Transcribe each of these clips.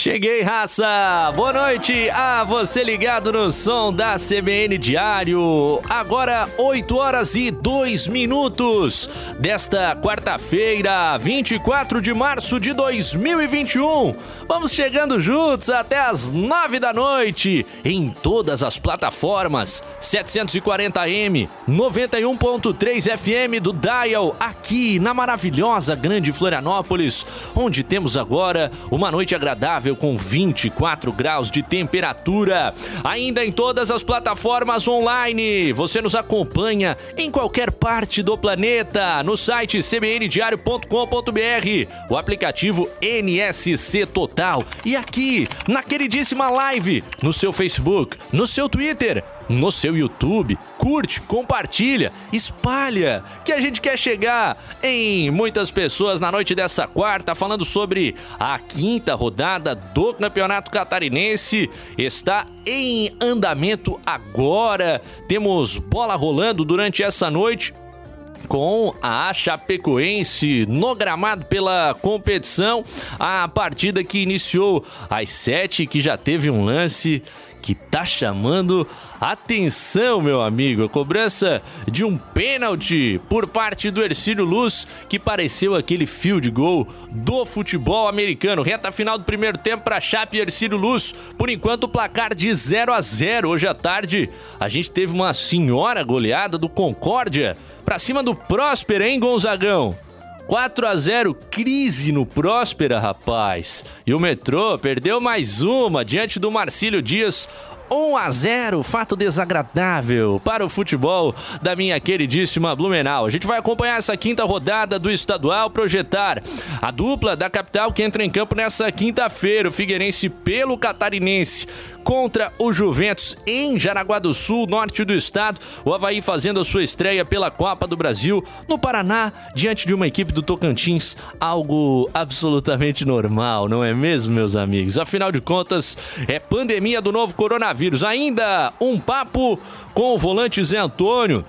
Cheguei, raça! Boa noite a você ligado no som da CBN Diário. Agora, 8 horas e 2 minutos desta quarta-feira, 24 de março de 2021. Vamos chegando juntos até as 9 da noite em todas as plataformas. 740M, 91.3 FM do Dial, aqui na maravilhosa Grande Florianópolis, onde temos agora uma noite agradável com 24 graus de temperatura. Ainda em todas as plataformas online. Você nos acompanha em qualquer parte do planeta no site cbndiario.com.br, o aplicativo NSC Total e aqui na queridíssima live no seu Facebook, no seu Twitter no seu YouTube, curte, compartilha, espalha, que a gente quer chegar em muitas pessoas na noite dessa quarta, falando sobre a quinta rodada do Campeonato Catarinense. Está em andamento agora. Temos bola rolando durante essa noite com a Chapecoense no gramado pela competição. A partida que iniciou às sete, que já teve um lance que tá chamando atenção, meu amigo. A cobrança de um pênalti por parte do Ercílio Luz, que pareceu aquele field goal do futebol americano. Reta final do primeiro tempo para Chape e Ercílio Luz. Por enquanto, o placar de 0 a 0 Hoje à tarde, a gente teve uma senhora goleada do Concórdia para cima do Próspera, hein, Gonzagão? 4 a 0 crise no Próspera, rapaz. E o Metrô perdeu mais uma diante do Marcílio Dias. 1 a 0, fato desagradável para o futebol da minha queridíssima Blumenau. A gente vai acompanhar essa quinta rodada do estadual, projetar a dupla da capital que entra em campo nessa quinta-feira, o Figueirense pelo Catarinense contra o Juventus em Jaraguá do Sul, norte do estado. O Havaí fazendo a sua estreia pela Copa do Brasil no Paraná, diante de uma equipe do Tocantins. Algo absolutamente normal, não é mesmo, meus amigos? Afinal de contas, é pandemia do novo coronavírus. Ainda um papo com o volante Zé Antônio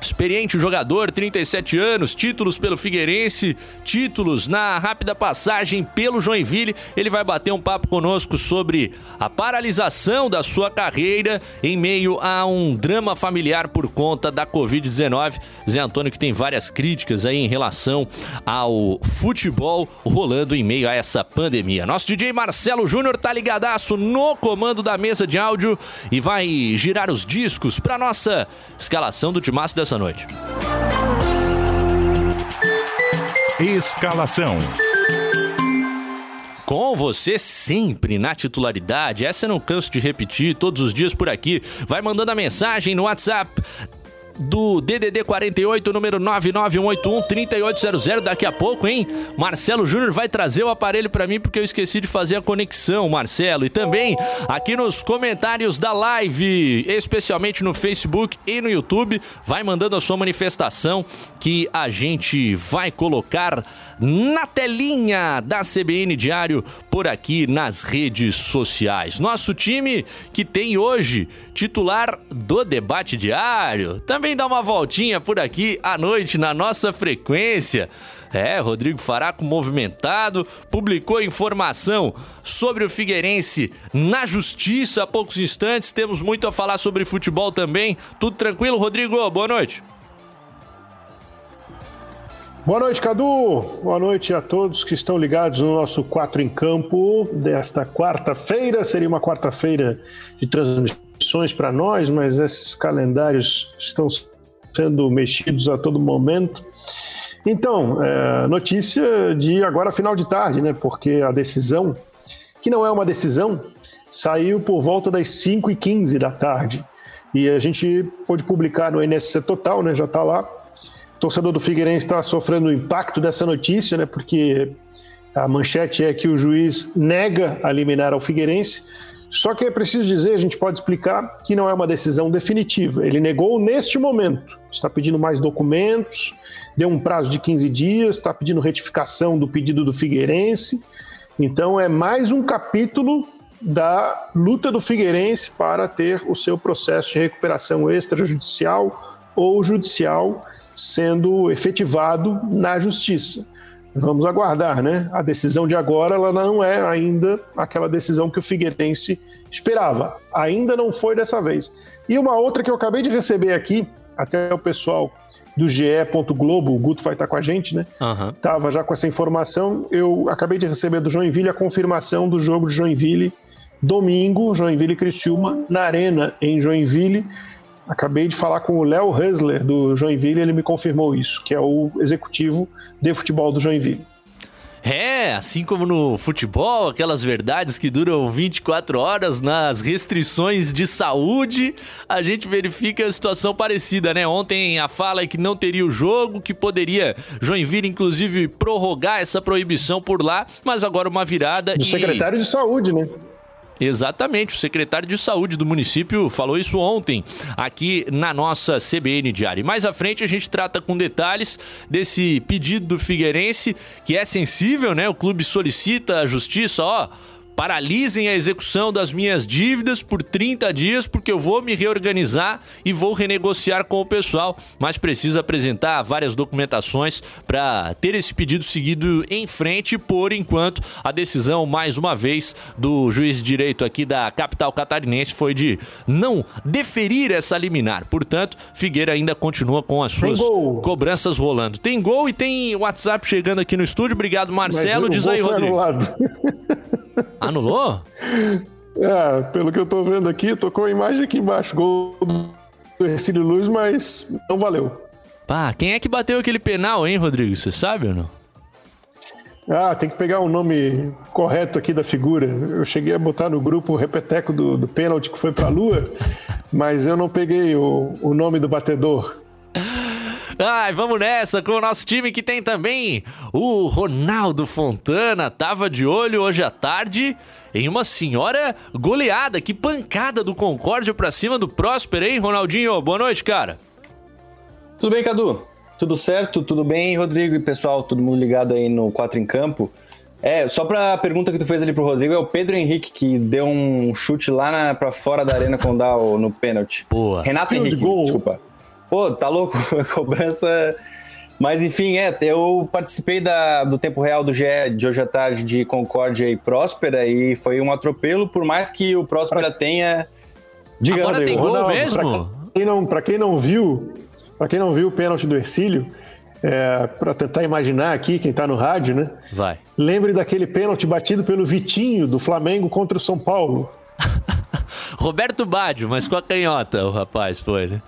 Experiente jogador, 37 anos, títulos pelo Figueirense, títulos na rápida passagem pelo Joinville. Ele vai bater um papo conosco sobre a paralisação da sua carreira em meio a um drama familiar por conta da Covid-19. Zé Antônio que tem várias críticas aí em relação ao futebol rolando em meio a essa pandemia. Nosso DJ Marcelo Júnior tá ligadaço no comando da mesa de áudio e vai girar os discos para nossa escalação do Timaço dessa noite. Escalação. Com você sempre na titularidade, essa eu não canso de repetir todos os dias por aqui. Vai mandando a mensagem no WhatsApp do DDD 48, número 991813800. Daqui a pouco, hein? Marcelo Júnior vai trazer o aparelho para mim porque eu esqueci de fazer a conexão, Marcelo. E também aqui nos comentários da live, especialmente no Facebook e no YouTube, vai mandando a sua manifestação que a gente vai colocar na telinha da CBN Diário por aqui nas redes sociais. Nosso time que tem hoje titular do debate diário. Também dá uma voltinha por aqui à noite na nossa frequência. É, Rodrigo Faraco movimentado, publicou informação sobre o Figueirense na justiça há poucos instantes. Temos muito a falar sobre futebol também. Tudo tranquilo, Rodrigo? Boa noite. Boa noite, Cadu. Boa noite a todos que estão ligados no nosso Quatro em Campo desta quarta-feira. Seria uma quarta-feira de transmissões para nós, mas esses calendários estão sendo mexidos a todo momento. Então, é, notícia de agora final de tarde, né? Porque a decisão, que não é uma decisão, saiu por volta das 5h15 da tarde. E a gente pôde publicar no NSC Total, né? Já está lá O torcedor do Figueirense está sofrendo o impacto dessa notícia, né? Porque a manchete é que o juiz nega a liminar ao Figueirense. Só que é preciso dizer, a gente pode explicar que não é uma decisão definitiva. Ele negou neste momento. Está pedindo mais documentos, deu um prazo de 15 dias, está pedindo retificação do pedido do Figueirense. Então é mais um capítulo da luta do Figueirense para ter o seu processo de recuperação extrajudicial ou judicial sendo efetivado na justiça. Vamos aguardar, né? A decisão de agora ela não é ainda aquela decisão que o Figueirense esperava. Ainda não foi dessa vez. E uma outra que eu acabei de receber aqui, até o pessoal do GE. Globo, o Guto vai estar com a gente, né? Uhum. Tava já com essa informação. Eu acabei de receber do Joinville a confirmação do jogo de Joinville domingo, Joinville e Criciúma, na Arena, em Joinville. Acabei de falar com o Léo Husler, do Joinville, ele me confirmou isso, que é o executivo de futebol do Joinville. É, assim como no futebol, aquelas verdades que duram 24 horas nas restrições de saúde, a gente verifica a situação parecida, né? Ontem a fala é que não teria o jogo, que poderia Joinville inclusive prorrogar essa proibição por lá, mas agora uma virada do e... secretário de saúde, né? Exatamente, o secretário de saúde do município falou isso ontem aqui na nossa CBN Diário. Mais à frente a gente trata com detalhes desse pedido do Figueirense, que é sensível, né? O clube solicita à justiça, ó, paralisem a execução das minhas dívidas por 30 dias, porque eu vou me reorganizar e vou renegociar com o pessoal, mas precisa apresentar várias documentações para ter esse pedido seguido em frente. Por enquanto, a decisão, mais uma vez, do juiz de direito aqui da capital catarinense foi de não deferir essa liminar. Portanto, Figueira ainda continua com as suas cobranças rolando. Tem gol e tem WhatsApp chegando aqui no estúdio. Obrigado, Marcelo. Diz aí, Rodrigo. Anulou? É, pelo que eu tô vendo aqui, tocou a imagem aqui embaixo. Gol do Ercílio Luz, mas não valeu. Pá, quem é que bateu aquele penal, hein, Rodrigo? Você sabe ou não? Ah, tem que pegar o nome correto aqui da figura. Eu cheguei a botar no grupo o repeteco do, do pênalti que foi pra lua, mas eu não peguei o, o nome do batedor. Ai, vamos nessa com o nosso time que tem também o Ronaldo Fontana. Tava de olho hoje à tarde em uma senhora goleada. Que pancada do Concórdia pra cima do Próspero, hein, Ronaldinho? Boa noite, cara. Tudo bem, Cadu? Tudo certo? Tudo bem, Rodrigo e pessoal? Todo mundo ligado aí no 4 em Campo? É, só pra pergunta que tu fez ali pro Rodrigo, é o Pedro Henrique que deu um chute lá na, pra fora da arena com o no pênalti. Boa. Renato Henrique, desculpa. Pô, tá louco? Cobrança. Mas enfim, é, eu participei da, do tempo real do GE de hoje à tarde de Concórdia e Próspera e foi um atropelo, por mais que o Próspera tenha. Diga, Agora Rodrigo. tem gol Ronaldo, mesmo? Pra quem, não, pra quem não viu, para quem não viu o pênalti do Ercílio, é, para tentar imaginar aqui, quem tá no rádio, né? Vai. Lembre daquele pênalti batido pelo Vitinho do Flamengo contra o São Paulo. Roberto Baggio, mas com a canhota, o rapaz foi, né?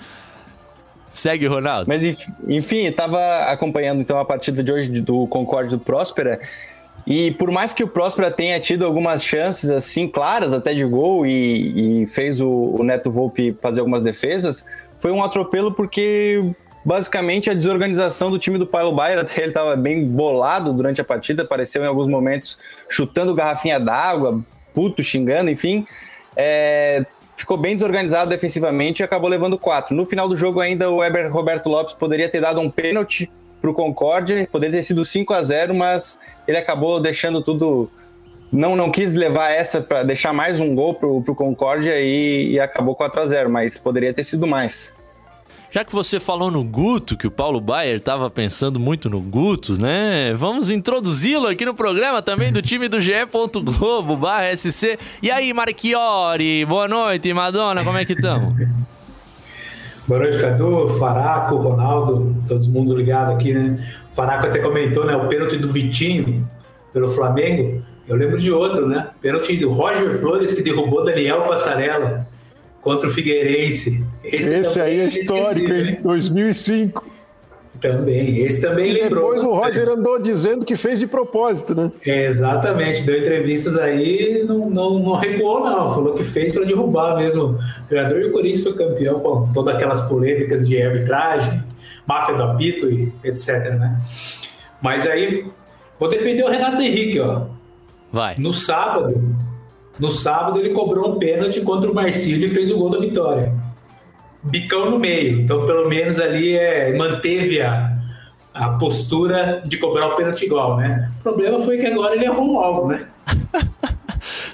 Segue, Ronaldo. Mas enfim, estava acompanhando então a partida de hoje do Concorde do Próspera. E por mais que o Próspera tenha tido algumas chances assim claras até de gol e, e fez o, o, Neto Volpe fazer algumas defesas, foi um atropelo porque basicamente a desorganização do time do Paulo Baier, até ele estava bem bolado durante a partida, apareceu em alguns momentos chutando garrafinha d'água, puto, xingando, enfim. É, ficou bem desorganizado defensivamente e acabou levando quatro. No final do jogo, ainda o Weber Roberto Lopes poderia ter dado um pênalti para o Concórdia, poderia ter sido 5 a 0 mas ele acabou deixando tudo. Não, não quis levar essa para deixar mais um gol para o Concórdia e, e acabou 4 a 0 mas poderia ter sido mais. Já que você falou no Guto, que o Paulo Baier estava pensando muito no Guto, né? Vamos introduzi-lo aqui no programa também do time do GE. Globo barra SC. E aí, Marchiori, boa noite, Madonna, como é que estamos? Boa noite, Cadu, Faraco, Ronaldo, todo mundo ligado aqui, né? O Faraco até comentou, né? O pênalti do Vitinho pelo Flamengo. Eu lembro de outro, né? Pênalti do Roger Flores que derrubou Daniel Passarella contra o Figueirense. Esse, Esse aí é histórico, em 2005. Também, esse também e lembrou. Depois o Roger andou dizendo que fez de propósito, né? É, exatamente, deu entrevistas aí, não, não, não recuou, não. Falou que fez para derrubar mesmo. O jogador e o Corinthians foi campeão com todas aquelas polêmicas de arbitragem, máfia do apito e etc, né? Mas aí, vou defender o Renato Henrique, ó. Vai. No sábado, no sábado ele cobrou um pênalti contra o Marcílio e fez o gol da vitória bicão no meio. Então, pelo menos ali é, manteve a, a postura de cobrar o pênalti igual, né? O problema foi que agora ele errou algo, né?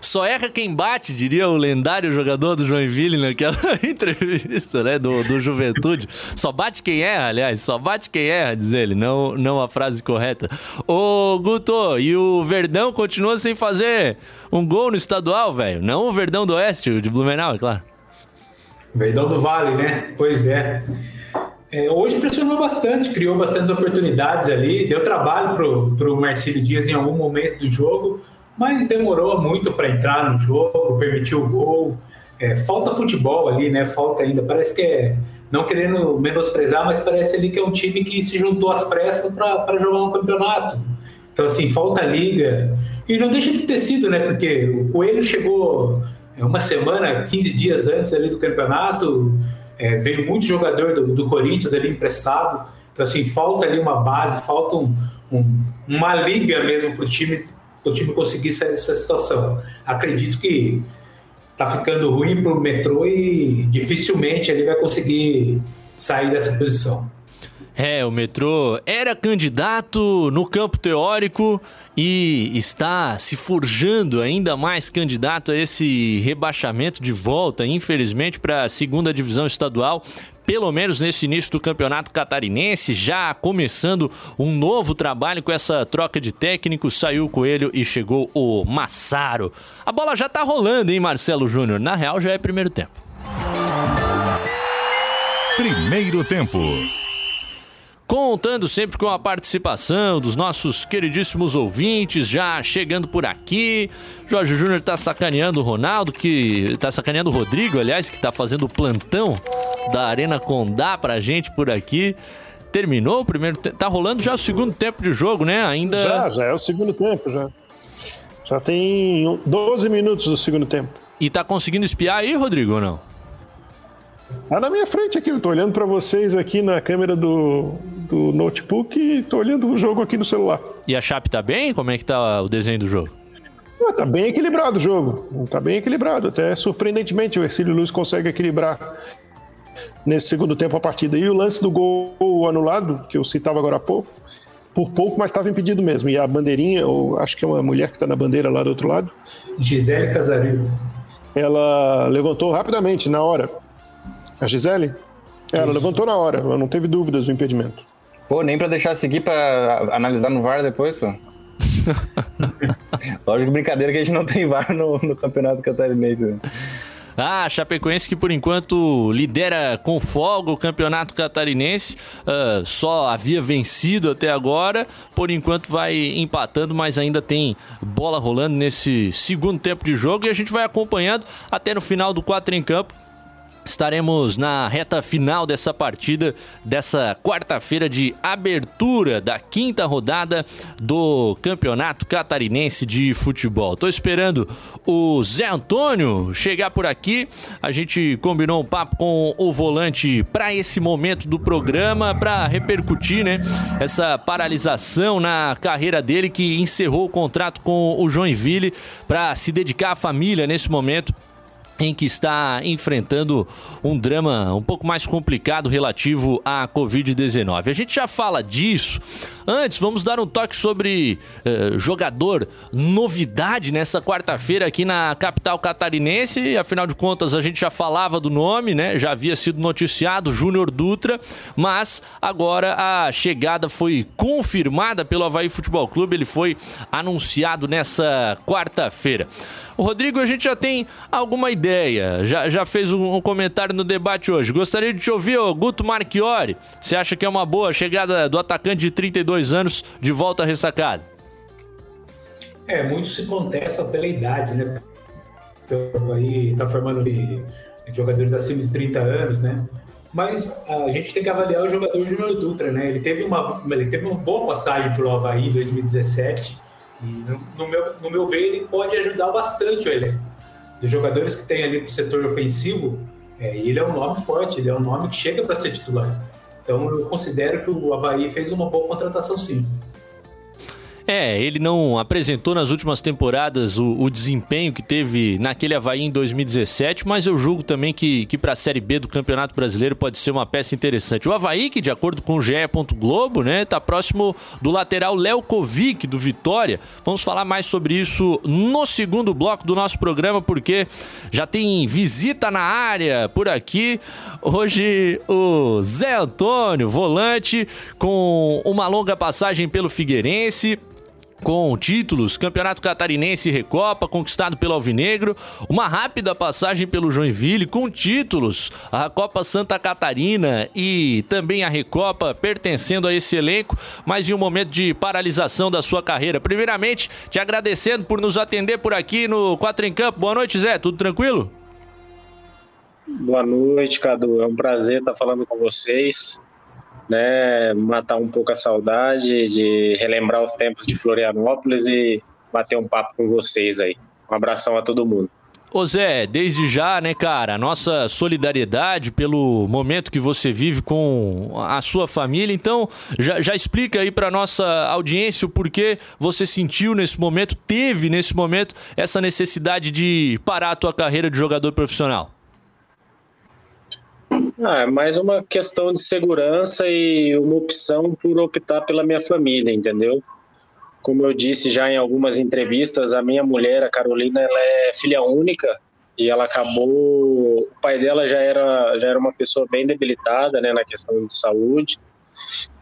Só erra quem bate, diria o lendário jogador do Joinville naquela entrevista, né? Do, do Juventude. Só bate quem erra, aliás, só bate quem erra, diz ele, não, não a frase correta. Ô, Guto, e o Verdão continua sem fazer um gol no estadual, velho? Não o Verdão do Oeste, o de Blumenau, é claro. Verdão do Vale, né? Pois é. é. hoje pressionou bastante, criou bastantes oportunidades ali, deu trabalho pro, pro Marcílio Dias em algum momento do jogo, mas demorou muito para entrar no jogo, permitiu o gol. É, falta futebol ali, né? Falta ainda. Parece que é. Não querendo menosprezar, mas parece ali que é um time que se juntou às pressas para jogar um campeonato. Então, assim, falta liga. E não deixa de ter sido, né? Porque o Coelho chegou uma semana, 15 dias antes ali do campeonato, é, veio muito jogador do, do, Corinthians ali emprestado. Então, assim, falta ali uma base, falta um, um, uma liga mesmo para o time, time conseguir sair dessa situação. Acredito que tá ficando ruim para o metrô e dificilmente ele vai conseguir sair dessa posição. É, o metrô era candidato no campo teórico e está se forjando ainda mais candidato a esse rebaixamento de volta, infelizmente, para a segunda divisão estadual. Pelo menos nesse início do campeonato catarinense, já começando um novo trabalho com essa troca de técnico, saiu o Coelho e chegou o Massaro. A bola já tá rolando, hein, Marcelo Júnior? Na real, já é primeiro tempo. Primeiro tempo contando sempre com a participação dos nossos queridíssimos ouvintes, já chegando por aqui. Jorge Júnior tá sacaneando o Ronaldo, que tá sacaneando o Rodrigo, aliás, que tá fazendo o plantão da Arena Condá pra gente por aqui. Terminou o primeiro tempo, tá rolando já o segundo tempo de jogo, né? Ainda Já, já é o segundo tempo já. Já tem 12 minutos do segundo tempo. E tá conseguindo espiar aí, Rodrigo, ou não? Tá na minha frente aqui, eu tô olhando para vocês aqui na câmera do, do notebook e tô olhando o jogo aqui no celular. E a Chape tá bem? Como é que tá o desenho do jogo? Ah, tá bem equilibrado o jogo. Tá bem equilibrado. Até surpreendentemente o Ercílio Luiz consegue equilibrar nesse segundo tempo a partida. E o lance do gol anulado, que eu citava agora há pouco, por pouco, mas estava impedido mesmo. E a bandeirinha, ou acho que é uma mulher que está na bandeira lá do outro lado. Gisele Casarillo. Ela levantou rapidamente, na hora. A Gisele? Ela levantou na hora, ela não teve dúvidas do impedimento. Pô, nem pra deixar seguir pra analisar no VAR depois, pô. Lógico, brincadeira que a gente não tem VAR no, no Campeonato Catarinense. Né? Ah, Chapecoense que por enquanto lidera com folga o campeonato catarinense, uh, só havia vencido até agora, por enquanto vai empatando, mas ainda tem bola rolando nesse segundo tempo de jogo e a gente vai acompanhando até no final do 4 em campo Estaremos na reta final dessa partida, dessa quarta-feira de abertura da quinta rodada do Campeonato Catarinense de Futebol. Tô esperando o Zé Antônio chegar por aqui. A gente combinou um papo com o volante para esse momento do programa, para repercutir, né, essa paralisação na carreira dele que encerrou o contrato com o Joinville para se dedicar à família nesse momento em que está enfrentando um drama um pouco mais complicado relativo à Covid-19. A gente já fala disso. Antes, vamos dar um toque sobre uh, jogador novidade nessa quarta-feira aqui na capital catarinense. Afinal de contas, a gente já falava do nome, né? Já havia sido noticiado, Júnior Dutra, mas agora a chegada foi confirmada pelo Havaí Futebol Clube. Ele foi anunciado nessa quarta-feira. O Rodrigo, a gente já tem alguma ideia, já, já fez um, um comentário no debate hoje. Gostaria de te ouvir, ô, Guto Marchiori. Você acha que é uma boa chegada do atacante de 32 anos de volta ressacado? É, muito se contesta pela idade, né? Aí tá formando jogadores acima de 30 anos, né? mas a gente tem que avaliar o jogador Júnior Dutra, né? Ele teve uma, ele teve uma boa passagem pelo Havaí em 2017 e, no, no meu, no meu ver, ele pode ajudar bastante o elenco. Dos jogadores que tem ali para o setor ofensivo, é, ele é um nome forte, ele é um nome que chega para ser titular. Então eu considero que o Havaí fez uma boa contratação sim. É, ele não apresentou nas últimas temporadas o, o, desempenho que teve naquele Havaí em 2017, mas eu julgo também que, que para a Série B do Campeonato Brasileiro pode ser uma peça interessante. O Havaí, que de acordo com o GE. Globo, né, tá próximo do lateral Léo Kovic, do Vitória. Vamos falar mais sobre isso no segundo bloco do nosso programa, porque já tem visita na área por aqui. Hoje o Zé Antônio, volante, com uma longa passagem pelo Figueirense com títulos, Campeonato Catarinense e Recopa, conquistado pelo Alvinegro, uma rápida passagem pelo Joinville, com títulos, a Copa Santa Catarina e também a Recopa, pertencendo a esse elenco, mas em um momento de paralisação da sua carreira. Primeiramente, te agradecendo por nos atender por aqui no Quatro em Campo. Boa noite, Zé, tudo tranquilo? Boa noite, Cadu. É um prazer estar falando com vocês né, matar um pouco a saudade, de relembrar os tempos de Florianópolis e bater um papo com vocês aí. Um abração a todo mundo. Ô Zé, desde já, né, cara, nossa solidariedade pelo momento que você vive com a sua família. Então, já, já explica aí para nossa audiência o porquê você sentiu nesse momento, teve nesse momento, essa necessidade de parar a tua carreira de jogador profissional. Ah, é mais uma questão de segurança e uma opção por optar pela minha família, entendeu? Como eu disse já em algumas entrevistas, a minha mulher, a Carolina, ela é filha única e ela acabou. O pai dela já era, já era uma pessoa bem debilitada né, na questão de saúde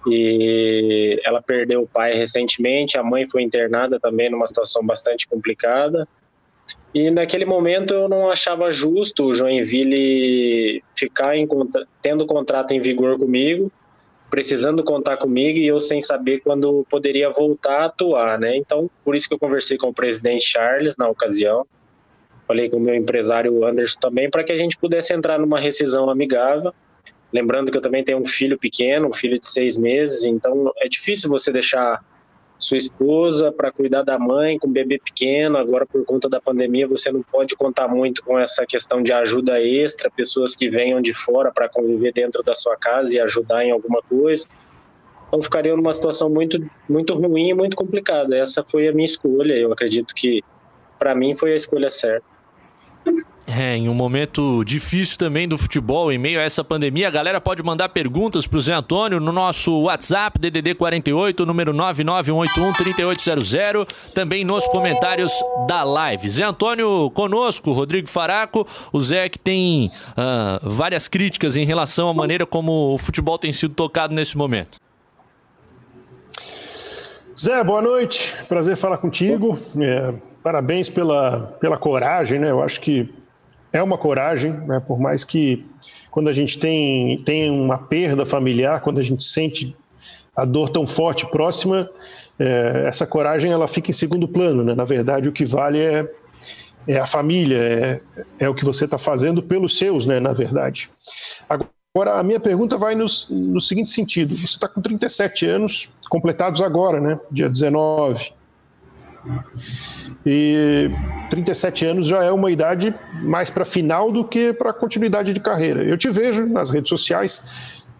e ela perdeu o pai recentemente. A mãe foi internada também numa situação bastante complicada. E naquele momento eu não achava justo o Joinville ficar em, tendo contrato em vigor comigo, precisando contar comigo e eu sem saber quando poderia voltar a atuar, né? Então, por isso que eu conversei com o presidente Charles na ocasião, falei com o meu empresário Anderson também, para que a gente pudesse entrar numa rescisão amigável. Lembrando que eu também tenho um filho pequeno, um filho de seis meses, então é difícil você deixar sua esposa para cuidar da mãe com bebê pequeno. Agora, por conta da pandemia, você não pode contar muito com essa questão de ajuda extra, pessoas que venham de fora para conviver dentro da sua casa e ajudar em alguma coisa. Então, ficaria numa situação muito, muito ruim e muito complicada. Essa foi a minha escolha. Eu acredito que, para mim, foi a escolha certa. É, em um momento difícil também do futebol, em meio a essa pandemia, a galera pode mandar perguntas pro Zé Antônio no nosso WhatsApp, DDD 48, número 991813800, também nos comentários da live. Zé Antônio conosco, Rodrigo Faraco, o Zé que tem uh, várias críticas em relação à maneira como o futebol tem sido tocado nesse momento. Zé, boa noite, prazer falar contigo. É, parabéns pela, pela coragem, né? Eu acho que é uma coragem, né? por mais que quando a gente tem, tem uma perda familiar, quando a gente sente a dor tão forte próxima, é, essa coragem ela fica em segundo plano. Né? Na verdade, o que vale é, é a família, é, é o que você está fazendo pelos seus, né? na verdade. Agora, a minha pergunta vai no, no seguinte sentido: você está com 37 anos, completados agora, né? dia 19. E 37 anos já é uma idade mais para final do que para continuidade de carreira. Eu te vejo nas redes sociais,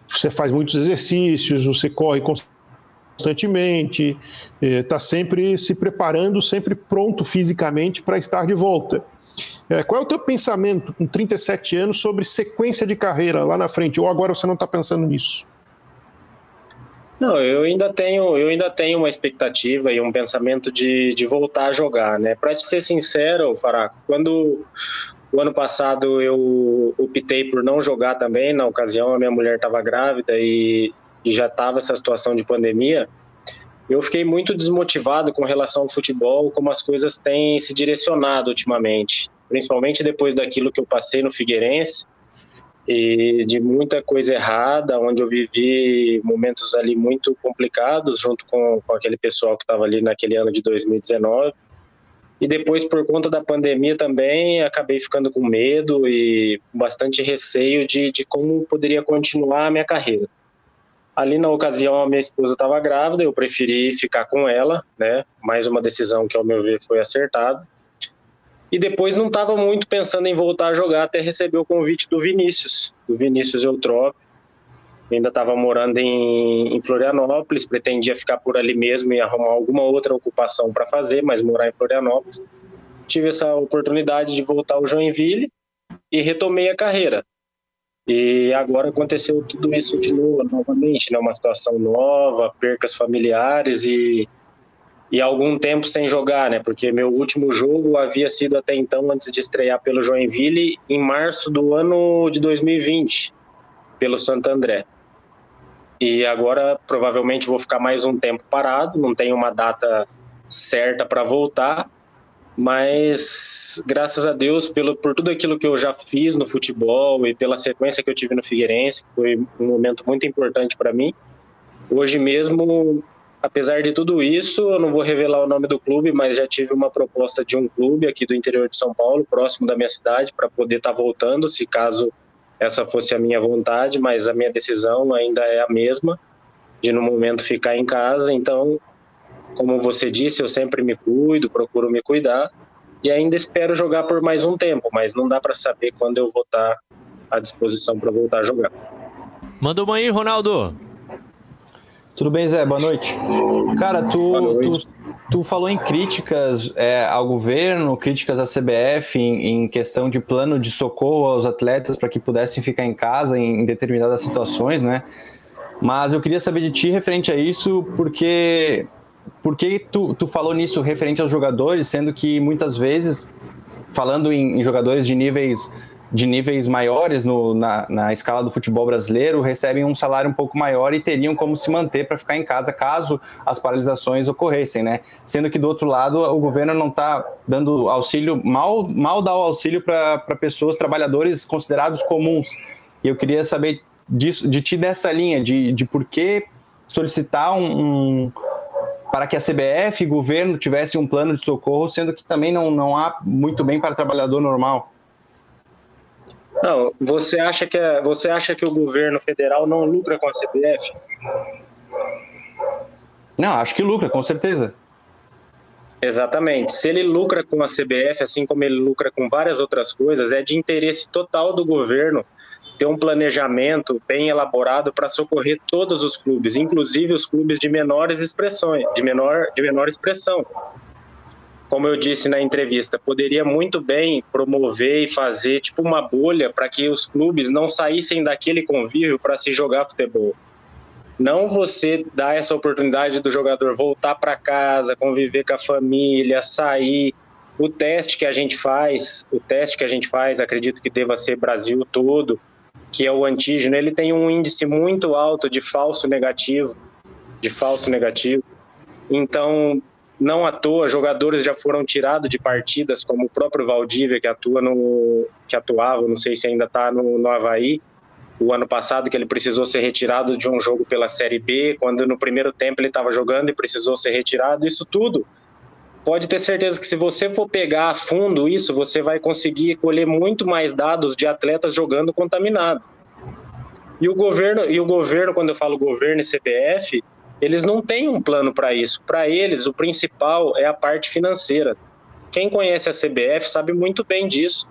você faz muitos exercícios, você corre constantemente, está sempre se preparando, sempre pronto fisicamente para estar de volta. É, qual é o teu pensamento com 37 anos sobre sequência de carreira lá na frente? Ou agora você não está pensando nisso? Não, eu ainda tenho, eu ainda tenho uma expectativa e um pensamento de, de voltar a jogar, né? Para te ser sincero, Faraco, quando o ano passado eu optei por não jogar também, na ocasião a minha mulher estava grávida e, e já estava essa situação de pandemia, eu fiquei muito desmotivado com relação ao futebol, como as coisas têm se direcionado ultimamente, principalmente depois daquilo que eu passei no Figueirense e de muita coisa errada, onde eu vivi momentos ali muito complicados junto com, com aquele pessoal que estava ali naquele ano de 2019. E depois, por conta da pandemia também, acabei ficando com medo e bastante receio de, de como poderia continuar a minha carreira. Ali na ocasião, a minha esposa estava grávida, eu preferi ficar com ela, né? Mais uma decisão que, ao meu ver, foi acertada. E depois não estava muito pensando em voltar a jogar até receber o convite do Vinícius, do Vinícius Eutrópio. Ainda estava morando em, em, Florianópolis, pretendia ficar por ali mesmo e arrumar alguma outra ocupação para fazer, mas morar em Florianópolis. Tive essa oportunidade de voltar ao Joinville e retomei a carreira. E agora aconteceu tudo isso de novo, novamente, né? Uma situação nova, percas familiares e, e algum tempo sem jogar, né? Porque meu último jogo havia sido até então, antes de estrear pelo Joinville, em março do ano de 2020, pelo Santo André. E agora provavelmente vou ficar mais um tempo parado, não tenho uma data certa para voltar, mas graças a Deus pelo, por tudo aquilo que eu já fiz no futebol e pela sequência que eu tive no Figueirense, que foi um momento muito importante para mim. Hoje mesmo, apesar de tudo isso, eu não vou revelar o nome do clube, mas já tive uma proposta de um clube aqui do interior de São Paulo, próximo da minha cidade, para poder estar tá voltando, se caso essa fosse a minha vontade, mas a minha decisão ainda é a mesma, de no momento ficar em casa. Então, como você disse, eu sempre me cuido, procuro me cuidar e ainda espero jogar por mais um tempo, mas não dá para saber quando eu vou estar à disposição para voltar a jogar. Manda uma aí, Ronaldo. Tudo bem, Zé? Boa noite. Cara, tu, tu, tu, falou em críticas é, ao governo, críticas à CBF em, em, questão de plano de socorro aos atletas para que pudessem ficar em casa em, em determinadas situações, né? Mas eu queria saber de ti referente a isso, porque por que tu, tu falou nisso referente aos jogadores, sendo que muitas vezes, falando em, em jogadores de níveis de níveis maiores no, na, na, escala do futebol brasileiro recebem um salário um pouco maior e teriam como se manter para ficar em casa caso as paralisações ocorressem, né? Sendo que do outro lado o governo não está dando auxílio, mal, mal dá o auxílio para pessoas, trabalhadores considerados comuns. E eu queria saber disso, de ti dessa linha, de, de por que solicitar um, um para que a CBF e o governo tivessem um plano de socorro, sendo que também não, não há muito bem para trabalhador normal? Não, você acha que a, você acha que o governo federal não lucra com a CBF? Não, acho que lucra, com certeza. Exatamente. Se ele lucra com a CBF, assim como ele lucra com várias outras coisas, é de interesse total do governo ter um planejamento bem elaborado para socorrer todos os clubes, inclusive os clubes de menores expressões, de menor, de menor expressão. Como eu disse na entrevista, poderia muito bem promover e fazer tipo uma bolha para que os clubes não saíssem daquele convívio para se jogar futebol. Não você dar essa oportunidade do jogador voltar para casa, conviver com a família, sair, o teste que a gente faz, o teste que a gente faz, acredito que deva ser Brasil todo, que é o antígeno, ele tem um índice muito alto de falso negativo, de falso negativo. Então, não à toa, jogadores já foram tirados de partidas, como o próprio Valdívia, que atua no que atuava, não sei se ainda está no, no Havaí, o ano passado que ele precisou ser retirado de um jogo pela Série B, quando no primeiro tempo ele estava jogando e precisou ser retirado, isso tudo pode ter certeza que se você for pegar a fundo isso, você vai conseguir colher muito mais dados de atletas jogando contaminado. E o governo, e o governo, quando eu falo governo e CBF, eles não têm um plano para isso. Para eles, o principal é a parte financeira. Quem conhece a CBF sabe muito bem disso.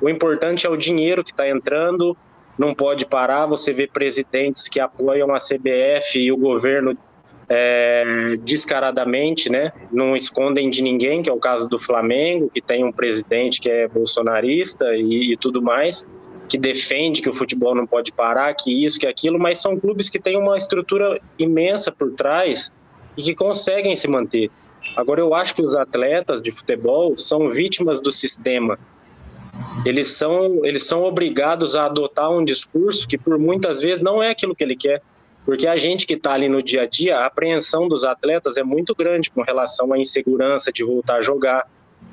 O importante é o dinheiro que está entrando, não pode parar. Você vê presidentes que apoiam a CBF e o governo é, descaradamente, né? Não escondem de ninguém, que é o caso do Flamengo, que tem um presidente que é bolsonarista e, e tudo mais, que defende que o futebol não pode parar, que isso, que aquilo, mas são clubes que têm uma estrutura imensa por trás e que conseguem se manter. Agora, eu acho que os atletas de futebol são vítimas do sistema. Eles são, eles são obrigados a adotar um discurso que, por muitas vezes, não é aquilo que ele quer. Porque a gente que está ali no dia a dia, a apreensão dos atletas é muito grande com relação à insegurança de voltar a jogar.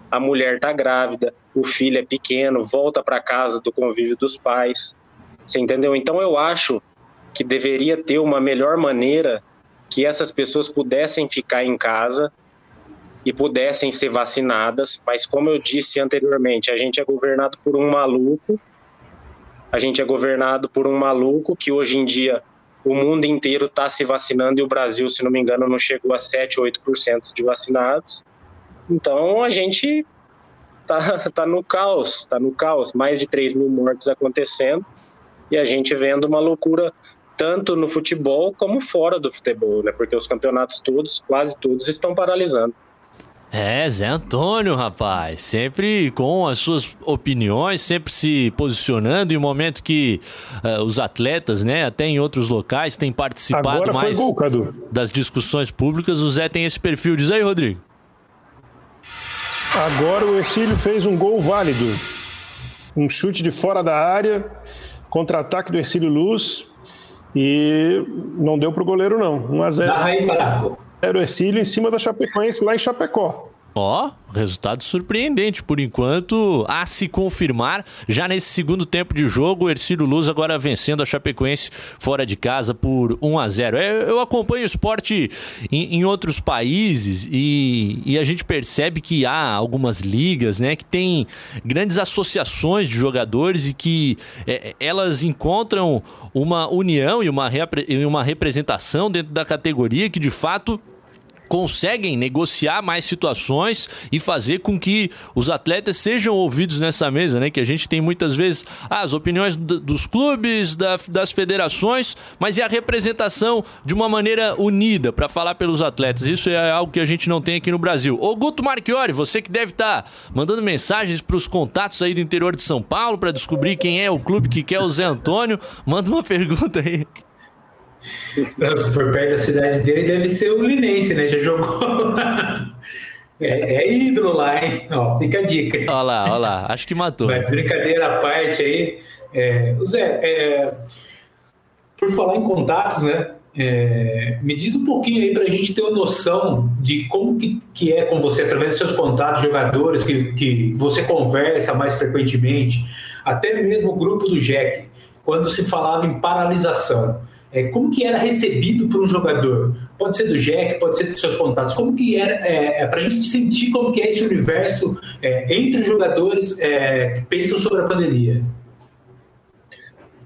A mulher está grávida, o filho é pequeno, volta para casa do convívio dos pais. Você entendeu? Então eu acho que deveria ter uma melhor maneira que essas pessoas pudessem ficar em casa e pudessem ser vacinadas, mas como eu disse anteriormente, a gente é governado por um maluco, a gente é governado por um maluco que hoje em dia o mundo inteiro está se vacinando e o Brasil, se não me engano, não chegou a 7, 8% de vacinados. Então a gente tá, tá no caos, tá no caos, mais de 3 mil mortes acontecendo e a gente vendo uma loucura tanto no futebol como fora do futebol, né? Porque os campeonatos todos, quase todos, estão paralisando. É, Zé Antônio, rapaz, sempre com as suas opiniões, sempre se posicionando em um momento que uh, os atletas, né, até em outros locais, têm participado Agora mais gol, das discussões públicas. O Zé tem esse perfil. Diz aí, Rodrigo. Agora o Ercílio fez um gol válido. Um chute de fora da área, contra-ataque do Ercílio Luz e não deu pro goleiro não. 1 a 0. aí, Faraco. Era o Ercílio em cima da Chapecoense lá em Chapecó. Ó, resultado surpreendente por enquanto, a se confirmar. Já nesse segundo tempo de jogo, o Ercílio Luz agora vencendo a Chapecoense fora de casa por 1 a 0 É, Eu acompanho o esporte em, outros países e, e a gente percebe que há algumas ligas, né, que tem grandes associações de jogadores e que é, elas encontram uma união e uma, uma representação dentro da categoria que de fato conseguem negociar mais situações e fazer com que os atletas sejam ouvidos nessa mesa, né? Que a gente tem muitas vezes ah, as opiniões dos clubes, da- das federações, mas e a representação de uma maneira unida para falar pelos atletas. Isso é algo que a gente não tem aqui no Brasil. Ô Guto Marchiori, você que deve estar mandando mensagens para os contatos aí do interior de São Paulo para descobrir quem é o clube que quer o Zé Antônio, manda uma pergunta aí. Não, se for perto da cidade dele, deve ser o Linense, né? Já jogou lá. É, é ídolo lá, hein? Ó, fica a dica. Olha lá, olha lá, acho que matou. Mas brincadeira à parte aí. É, Zé, é, por falar em contatos, né? é, me diz um pouquinho aí para a gente ter uma noção de como que, que é com você, através dos seus contatos, jogadores que, que você conversa mais frequentemente, até mesmo o grupo do JEC, quando se falava em paralisação. É, como que era recebido por um jogador? Pode ser do JEC, pode ser dos seus contatos. Como que era, é, é, para a gente sentir como que é esse universo é, entre os jogadores é, que pensam sobre a pandemia?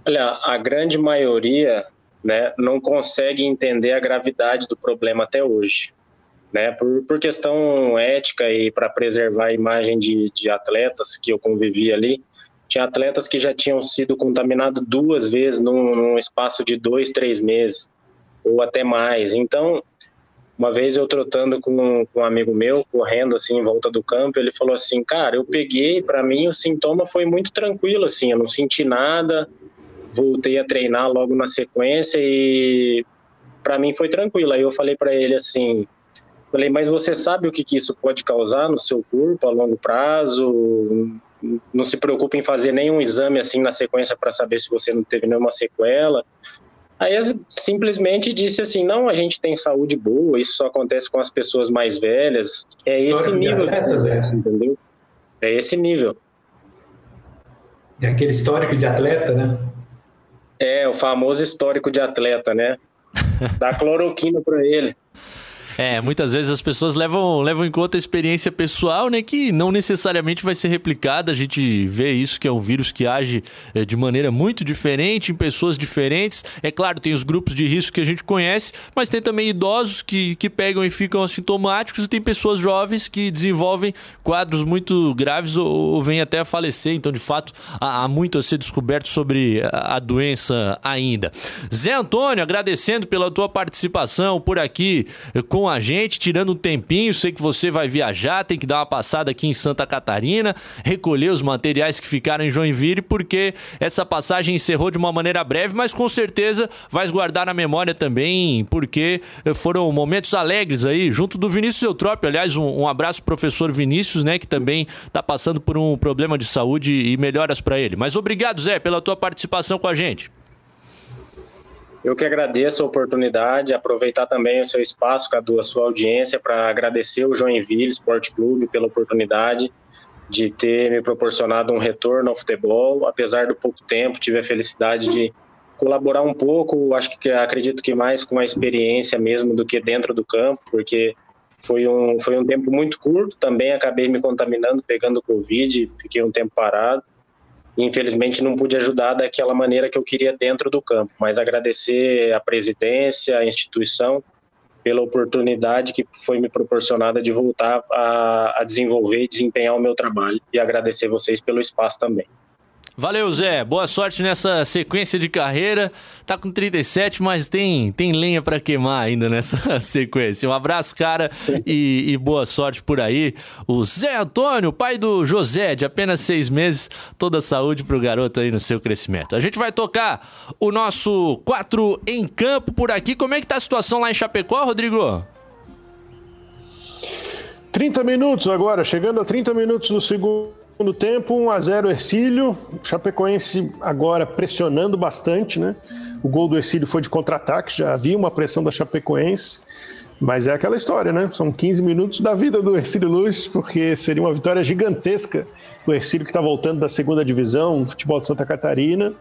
Olha, a grande maioria né, não consegue entender a gravidade do problema até hoje. Né, por, por questão ética e para preservar a imagem de, de atletas que eu convivi ali, tinha atletas que já tinham sido contaminados duas vezes num, num espaço de dois, três meses, ou até mais. Então, uma vez eu trotando com, um amigo meu, correndo assim em volta do campo, ele falou assim, cara, eu peguei, para mim o sintoma foi muito tranquilo, assim, eu não senti nada, voltei a treinar logo na sequência e para mim foi tranquilo. Aí eu falei para ele assim, falei, mas você sabe o que, que isso pode causar no seu corpo a longo prazo? Não se preocupe em fazer nenhum exame assim na sequência para saber se você não teve nenhuma sequela. Aí simplesmente disse assim, não, a gente tem saúde boa, isso só acontece com as pessoas mais velhas. É esse nível de conversa, entendeu? É esse nível. É aquele histórico de atleta, né? É, o famoso histórico de atleta, né? Dá cloroquina para ele. É, muitas vezes as pessoas levam, levam em conta a experiência pessoal, né? Que não necessariamente vai ser replicada. A gente vê isso, que é um vírus que age é, de maneira muito diferente, em pessoas diferentes. É claro, tem os grupos de risco que a gente conhece, mas tem também idosos que, que pegam e ficam assintomáticos, e tem pessoas jovens que desenvolvem quadros muito graves ou, ou vêm até a falecer. Então, de fato, há, há muito a ser descoberto sobre a, a doença ainda. Zé Antônio, agradecendo pela tua participação por aqui com a gente, tirando um tempinho. Sei que você vai viajar, tem que dar uma passada aqui em Santa Catarina, recolher os materiais que ficaram em Joinville, porque essa passagem encerrou de uma maneira breve, mas com certeza vais guardar na memória também, porque foram momentos alegres aí, junto do Vinícius Eutrópio. Aliás, um, um abraço, professor Vinícius, né, que também está passando por um problema de saúde e melhoras para ele. Mas obrigado, Zé, pela tua participação com a gente. Eu que agradeço a oportunidade, aproveitar também o seu espaço, Cadu, a sua audiência, para agradecer o Joinville Esporte Clube pela oportunidade de ter me proporcionado um retorno ao futebol. Apesar do pouco tempo, tive a felicidade de colaborar um pouco, acho que acredito que mais com a experiência mesmo do que dentro do campo, porque Foi um, foi um tempo muito curto, também acabei me contaminando, pegando Covid, fiquei um tempo parado. Infelizmente não pude ajudar daquela maneira que eu queria dentro do campo, mas agradecer a presidência, a instituição, pela oportunidade que foi me proporcionada de voltar a, a desenvolver e desempenhar o meu trabalho e agradecer vocês pelo espaço também. Valeu, Zé. Boa sorte nessa sequência de carreira. Tá com 37, mas tem, tem lenha para queimar ainda nessa sequência. Um abraço, cara, e, e, boa sorte por aí. O Zé Antônio, pai do José, de apenas seis meses. Toda saúde pro garoto aí no seu crescimento. A gente vai tocar o nosso 4 em campo por aqui. Como é que tá a situação lá em Chapecó, Rodrigo? 30 minutos agora, chegando a 30 minutos do segundo Segundo tempo, 1 a 0 Ercílio. O Chapecoense agora pressionando bastante, né? O gol do Ercílio foi de contra-ataque, já havia uma pressão da Chapecoense. Mas é aquela história, né? São 15 minutos da vida do Ercílio Luz, porque seria uma vitória gigantesca do Ercílio que está voltando da segunda divisão, futebol de Santa Catarina,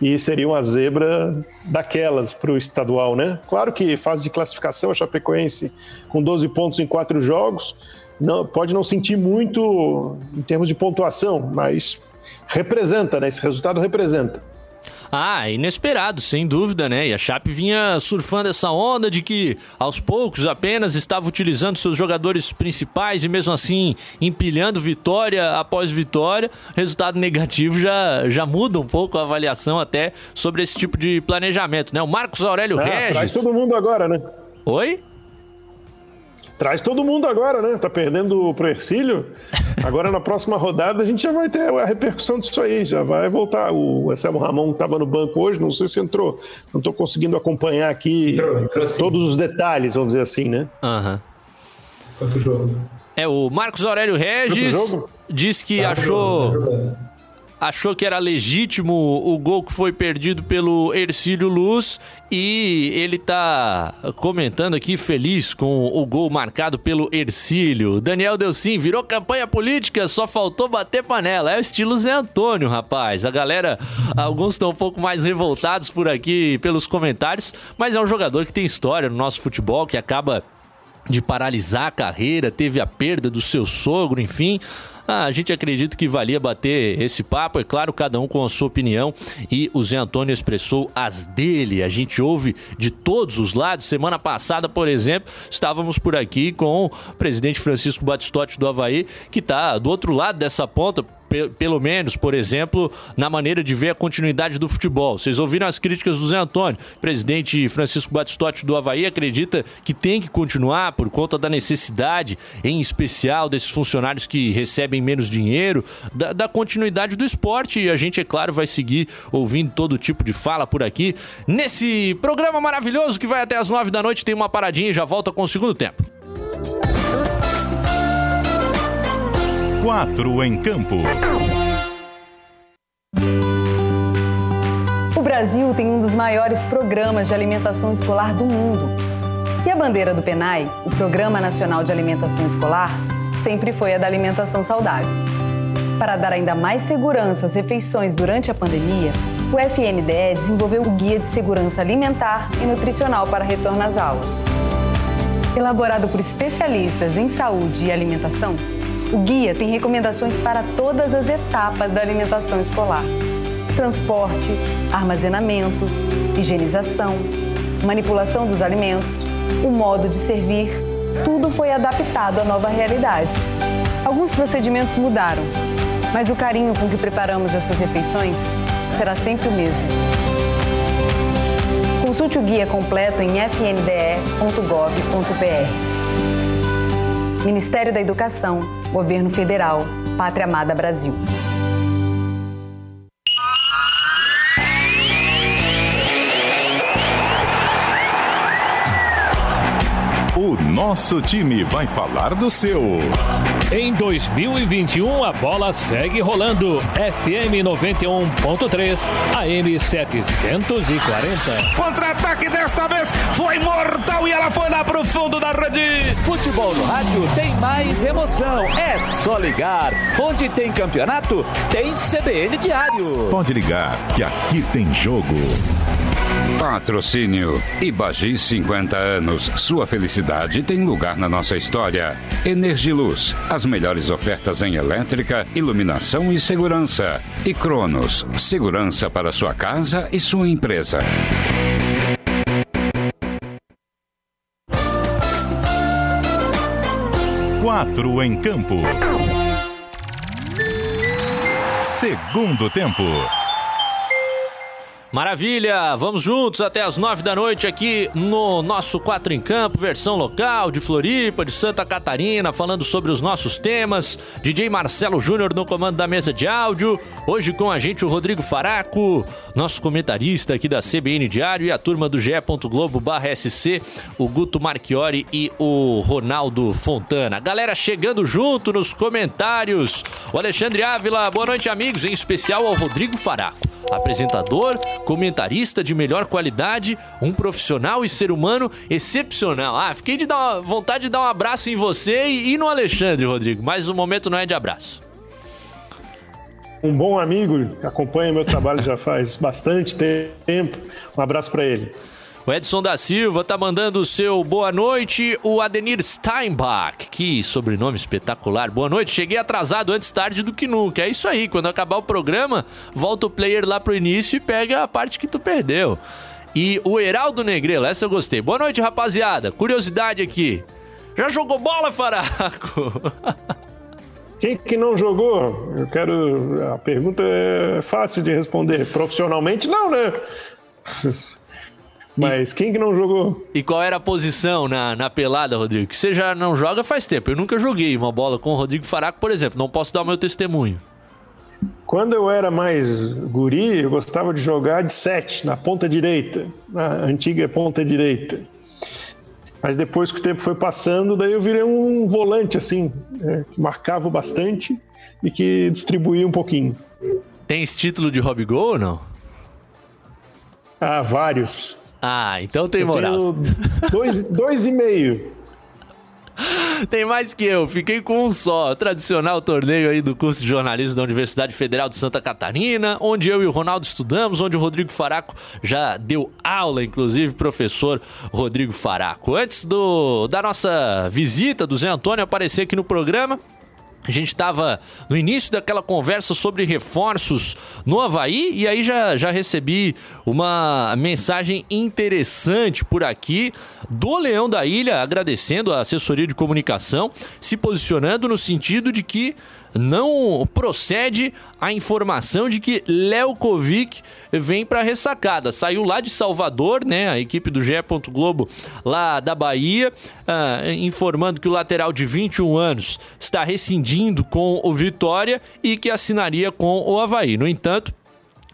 e seria uma zebra daquelas para o estadual, né? Claro que fase de classificação, a Chapecoense com 12 pontos em quatro jogos, não, pode não sentir muito em termos de pontuação, mas representa, né? Esse resultado representa. Ah, inesperado, sem dúvida, né? E a Chape vinha surfando essa onda de que aos poucos apenas estava utilizando seus jogadores principais e mesmo assim empilhando vitória após vitória. Resultado negativo já, já muda um pouco a avaliação até sobre esse tipo de planejamento, né? O Marcos Aurélio ah, Regis. Traz todo mundo agora, né? Oi? Traz todo mundo agora, né? Tá perdendo pro Ercílio. Agora na próxima rodada a gente já vai ter a repercussão disso aí, já vai voltar. O Anselmo Ramon estava no banco hoje, não sei se entrou. Não estou conseguindo acompanhar aqui entrou, entrou todos os detalhes, vamos dizer assim, né? Aham. Uhum. Foi jogo. É, o Marcos Aurélio Regis disse que tá achou. Achou que era legítimo o gol que foi perdido pelo Ercílio Luz e ele tá comentando aqui feliz com o gol marcado pelo Ercílio. Daniel Delcim virou campanha política, só faltou bater panela. É o estilo Zé Antônio, rapaz. A galera, alguns estão um pouco mais revoltados por aqui pelos comentários, mas é um jogador que tem história no nosso futebol, que acaba de paralisar a carreira, teve a perda do seu sogro, enfim. Ah, a gente acredita que valia bater esse papo, é claro, cada um com a sua opinião e o Zé Antônio expressou as dele. A gente ouve de todos os lados. Semana passada, por exemplo, estávamos por aqui com o presidente Francisco Batistotti do Havaí, que está do outro lado dessa ponta, pelo menos, por exemplo, na maneira de ver a continuidade do futebol. Vocês ouviram as críticas do Zé Antônio. O presidente Francisco Batistotti do Havaí acredita que tem que continuar por conta da necessidade, em especial, desses funcionários que recebem menos dinheiro, da, da continuidade do esporte. E a gente, é claro, vai seguir ouvindo todo tipo de fala por aqui. Nesse programa maravilhoso que vai até as nove da noite, tem uma paradinha e já volta com o segundo tempo. Quatro em campo. O Brasil tem um dos maiores programas de alimentação escolar do mundo. E a bandeira do PENAI, o Programa Nacional de Alimentação Escolar, sempre foi a da alimentação saudável. Para dar ainda mais segurança às refeições durante a pandemia, o FNDE desenvolveu o Guia de Segurança Alimentar e Nutricional para Retorno às Aulas. Elaborado por especialistas em saúde e alimentação, o guia tem recomendações para todas as etapas da alimentação escolar: transporte, armazenamento, higienização, manipulação dos alimentos, o modo de servir. Tudo foi adaptado à nova realidade. Alguns procedimentos mudaram, mas o carinho com que preparamos essas refeições será sempre o mesmo. Consulte o guia completo em fnde.gov.br. Ministério da Educação, Governo Federal, Pátria Amada Brasil. Nosso time vai falar do seu. Em 2021, a bola segue rolando. FM 91.3, AM 740. Contra-ataque desta vez foi mortal e ela foi lá pro fundo da rede. Futebol no rádio tem mais emoção. É só ligar. Onde tem campeonato, tem CBN Diário. Pode ligar, que aqui tem jogo. Patrocínio. Ibagi 50 anos. Sua felicidade tem lugar na nossa história. Energiluz. As melhores ofertas em elétrica, iluminação e segurança. E Cronos. Segurança para sua casa e sua empresa. Quatro em campo. Segundo tempo. Maravilha! Vamos juntos até as nove da noite aqui no nosso Quatro em Campo, versão local de Floripa, de Santa Catarina, falando sobre os nossos temas. DJ Marcelo Júnior no comando da mesa de áudio. Hoje com a gente o Rodrigo Faraco, nosso comentarista aqui da CBN Diário e a turma do GE. Globo SC, o Guto Marchiori e o Ronaldo Fontana. Galera chegando junto nos comentários. O Alexandre Ávila, boa noite, amigos, em especial ao Rodrigo Faraco, apresentador comentarista de melhor qualidade, um profissional e ser humano excepcional. Ah, fiquei de dar vontade de dar um abraço em você e, e no Alexandre, Rodrigo, mas o momento não é de abraço. Um bom amigo, acompanha meu trabalho já faz bastante tempo. Um abraço para ele. O Edson da Silva tá mandando o seu boa noite. O Adenir Steinbach, que sobrenome espetacular. Boa noite. Cheguei atrasado antes tarde do que nunca. É isso aí. Quando acabar o programa, volta o player lá pro início e pega a parte que tu perdeu. E o Heraldo Negrelo, essa eu gostei. Boa noite, rapaziada. Curiosidade aqui. Já jogou bola, Faraco? Quem que não jogou? Eu quero. A pergunta é fácil de responder. Profissionalmente, não, né? Mas quem que não jogou? E qual era a posição na, na pelada, Rodrigo? Que você já não joga faz tempo. Eu nunca joguei uma bola com o Rodrigo Faraco, por exemplo. Não posso dar o meu testemunho. Quando eu era mais guri, eu gostava de jogar de sete, na ponta direita, na antiga ponta direita. Mas depois que o tempo foi passando, daí eu virei um volante, assim, é, que marcava bastante e que distribuía um pouquinho. Tem esse título de hobby goal ou não? Ah, vários. Ah, então tem moral. Dois, dois e meio. Tem mais que eu, fiquei com um só. Tradicional torneio aí do curso de jornalismo da Universidade Federal de Santa Catarina, onde eu e o Ronaldo estudamos, onde o Rodrigo Faraco já deu aula, inclusive, professor Rodrigo Faraco. Antes do, da nossa visita do Zé Antônio aparecer aqui no programa, a gente estava no início daquela conversa sobre reforços no Havaí e aí já, já recebi uma mensagem interessante por aqui do Leão da Ilha, agradecendo a assessoria de comunicação, se posicionando no sentido de que não procede a informação de que Léo Kovic vem para ressacada. Saiu lá de Salvador, né? A equipe do GE. Globo lá da Bahia, uh, informando que o lateral de 21 anos está rescindindo com o Vitória e que assinaria com o Havaí. No entanto,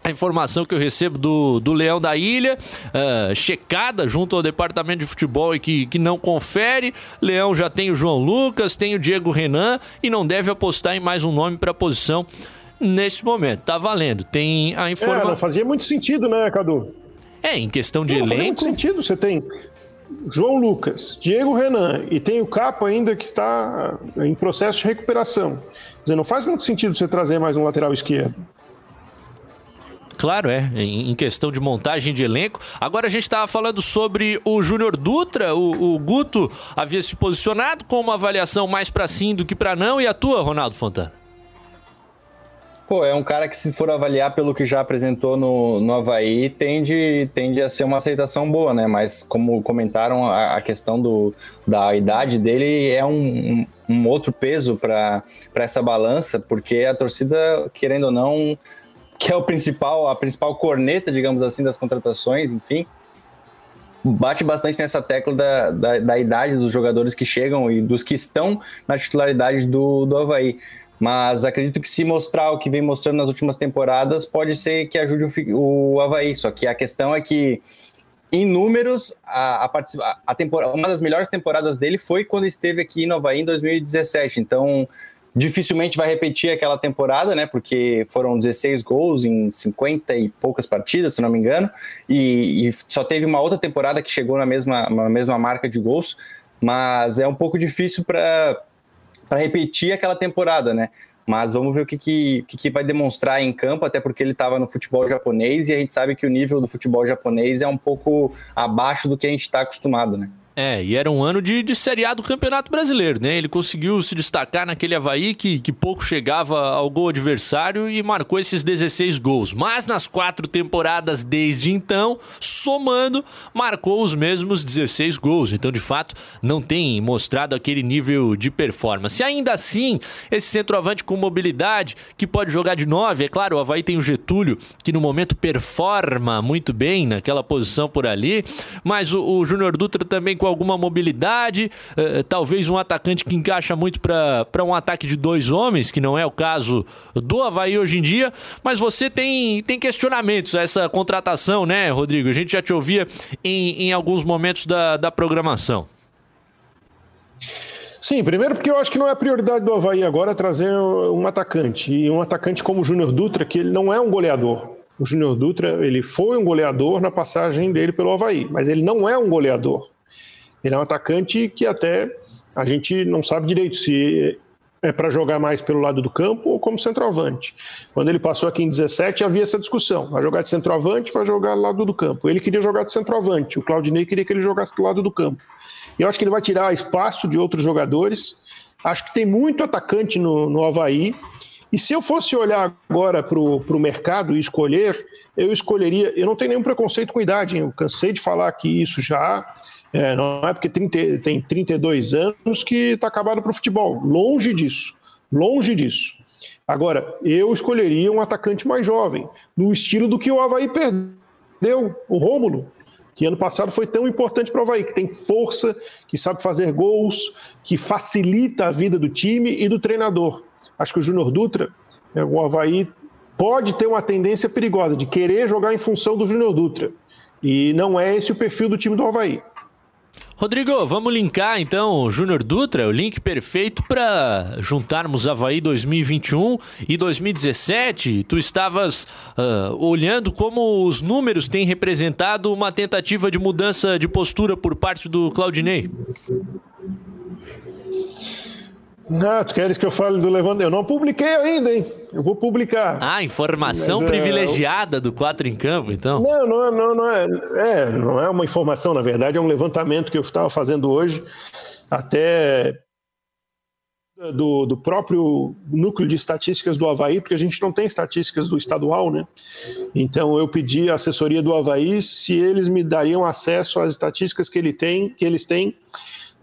a informação que eu recebo do, do Leão da Ilha, uh, checada junto ao departamento de futebol e que, que não confere. Leão já tem o João Lucas, tem o Diego Renan e não deve apostar em mais um nome para a posição nesse momento. Tá valendo. Tem a informação. É, não fazia muito sentido, né, Cadu? É, em questão de não, elenco. Fazia muito sentido. Você tem João Lucas, Diego Renan e tem o Capo ainda que está em processo de recuperação. Quer dizer, não faz muito sentido você trazer mais um lateral esquerdo. Claro, é. Em questão de montagem de elenco. Agora a gente estava falando sobre o Júnior Dutra. O, o, Guto havia se posicionado com uma avaliação mais para sim do que para não. E a tua, Ronaldo Fontana? Pô, é um cara que, se for avaliar pelo que já apresentou no, no Havaí, tende, tende a ser uma aceitação boa, né? Mas, como comentaram, a, a questão do, da idade dele é um, um, um outro peso para essa balança, porque a torcida, querendo ou não, que é o principal, a principal corneta, digamos assim, das contratações, enfim, bate bastante nessa tecla da, da, da, idade dos jogadores que chegam e dos que estão na titularidade do, do Havaí. Mas acredito que se mostrar o que vem mostrando nas últimas temporadas, pode ser que ajude o, o Havaí. Só que a questão é que, em números, a, a, a temporada, uma das melhores temporadas dele foi quando esteve aqui no Havaí em 2017. Então, Dificilmente vai repetir aquela temporada, né? Porque foram 16 gols em 50 e poucas partidas, se não me engano, e, e só teve uma outra temporada que chegou na mesma, na mesma marca de gols, mas é um pouco difícil para repetir aquela temporada, né? Mas vamos ver o que, que, que vai demonstrar em campo, até porque ele estava no futebol japonês e a gente sabe que o nível do futebol japonês é um pouco abaixo do que a gente está acostumado, né? É, e era um ano de, de Série A do Campeonato Brasileiro, né? Ele conseguiu se destacar naquele Havaí que, que pouco chegava ao gol adversário e marcou esses 16 gols. Mas nas quatro temporadas desde então, somando, marcou os mesmos 16 gols. Então, de fato, não tem mostrado aquele nível de performance. Ainda assim, esse centroavante com mobilidade, que pode jogar de 9, é claro, o Havaí tem o Getúlio, que no momento performa muito bem naquela posição por ali, mas o, o Júnior Dutra também com alguma mobilidade, uh, talvez um atacante que encaixa muito para um ataque de dois homens, que não é o caso do Havaí hoje em dia, mas você tem, tem questionamentos a essa contratação, né, Rodrigo? A gente já te ouvia em, em alguns momentos da, da programação. Sim, primeiro porque eu acho que não é a prioridade do Havaí agora trazer um atacante. E um atacante como o Júnior Dutra, que ele não é um goleador. O Júnior Dutra, ele foi um goleador na passagem dele pelo Havaí, mas ele não é um goleador. Ele é um atacante que até a gente não sabe direito se é para jogar mais pelo lado do campo ou como centroavante. Quando ele passou aqui em 17, havia essa discussão. Vai jogar de centroavante, vai jogar do lado do campo. Ele queria jogar de centroavante, o Claudinei queria que ele jogasse do lado do campo. Eu acho que ele vai tirar espaço de outros jogadores. Acho que tem muito atacante no, no Havaí. E se eu fosse olhar agora para o mercado e escolher, eu escolheria. Eu não tenho nenhum preconceito com idade, hein? eu cansei de falar aqui isso já. É, não é porque 30, tem 32 anos que está acabado para o futebol. Longe disso. Longe disso. Agora, eu escolheria um atacante mais jovem, no estilo do que o Havaí perdeu, o Rômulo, que ano passado foi tão importante para o Havaí, que tem força, que sabe fazer gols, que facilita a vida do time e do treinador. Acho que o Júnior Dutra, é, o Havaí, pode ter uma tendência perigosa de querer jogar em função do Júnior Dutra. E não é esse o perfil do time do Havaí. Rodrigo, vamos linkar então o Júnior Dutra, o link perfeito para juntarmos Havaí 2021 e 2017. Tu estavas uh, olhando como os números têm representado uma tentativa de mudança de postura por parte do Claudinei. Ah, tu queres que eu fale do Levante? Eu não publiquei ainda, hein? Eu vou publicar. Ah, informação Mas, é, privilegiada é, do Quatro em Campo, então? Não, não, não, não é, é. Não é uma informação, na verdade, é um levantamento que eu estava fazendo hoje, até do, do próprio núcleo de estatísticas do Havaí, porque a gente não tem estatísticas do estadual, né? Então eu pedi à assessoria do Havaí se eles me dariam acesso às estatísticas que, ele tem, que eles têm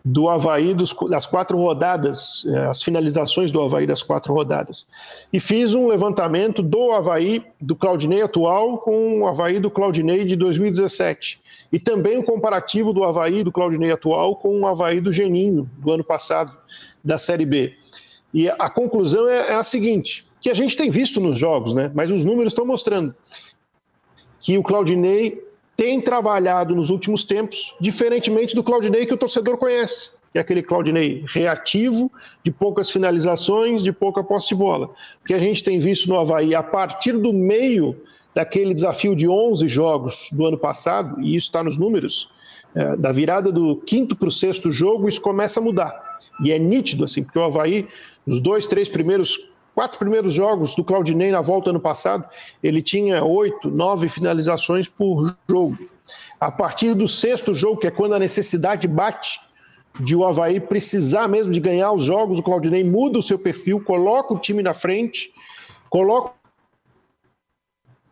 do Havaí dos, das quatro rodadas, é, as finalizações do Havaí das quatro rodadas. E fiz um levantamento do Havaí do Claudinei atual com o Havaí do Claudinei de 2017. E também um comparativo do Havaí do Claudinei atual com o Havaí do Geninho, do ano passado, da Série B. E a conclusão é, é a seguinte, que a gente tem visto nos jogos, né? mas os números estão mostrando que o Claudinei tem trabalhado nos últimos tempos, diferentemente do Claudinei que o torcedor conhece, que é aquele Claudinei reativo, de poucas finalizações, de pouca posse de bola. O que a gente tem visto no Havaí a partir do meio daquele desafio de 11 jogos do ano passado, e isso está nos números, é, da virada do quinto para o sexto jogo, isso começa a mudar. E é nítido, assim, porque o Havaí, nos dois, três primeiros quatro primeiros jogos do Claudinei na volta ano passado, ele tinha oito, nove finalizações por jogo. A partir do sexto jogo, que é quando a necessidade bate de o Havaí precisar mesmo de ganhar os jogos, o Claudinei muda o seu perfil, coloca o time na frente, coloca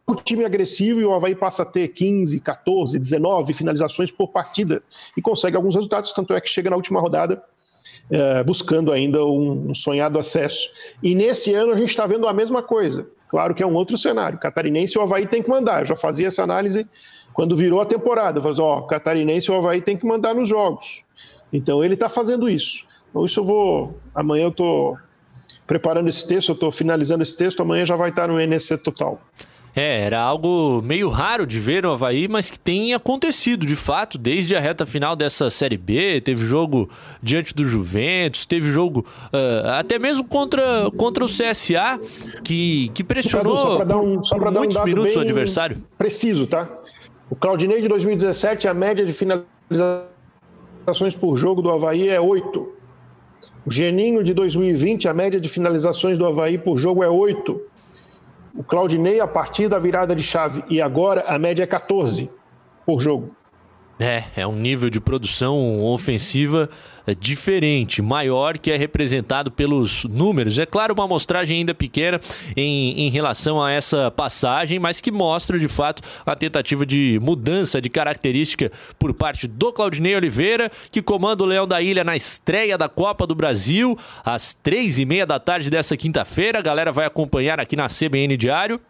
o time agressivo e o Havaí passa a ter 15, 14, 19 finalizações por partida e consegue alguns resultados, tanto é que chega na última rodada é, buscando ainda um, um, sonhado acesso. E nesse ano a gente está vendo a mesma coisa. Claro que é um outro cenário. Catarinense e o Havaí tem que mandar. Eu já fazia essa análise quando virou a temporada. Falei, ó, Catarinense e o Havaí tem que mandar nos jogos. Então ele está fazendo isso. Então isso eu vou. Amanhã eu estou preparando esse texto, eu estou finalizando esse texto, amanhã já vai estar no NC Total. É, era algo meio raro de ver no Havaí, mas que tem acontecido de fato desde a reta final dessa Série B. Teve jogo diante do Juventus, teve jogo uh, até mesmo contra, contra o CSA, que, que pressionou só pra dar um, só muitos um minutos o adversário. Preciso, tá? O Claudinei de 2017, a média de finalizações por jogo do Havaí é 8. O Geninho de 2020, a média de finalizações do Havaí por jogo é 8. O Claudinei, a partir da virada de chave e agora, a média é 14 por jogo. É, é um nível de produção ofensiva é, diferente, maior, que é representado pelos números. É claro, uma amostragem ainda pequena em, em relação a essa passagem, mas que mostra de fato a tentativa de mudança de característica por parte do Claudinei Oliveira, que comanda o Leão da Ilha na estreia da Copa do Brasil, às três e meia da tarde dessa quinta-feira. A galera vai acompanhar aqui na CBN Diário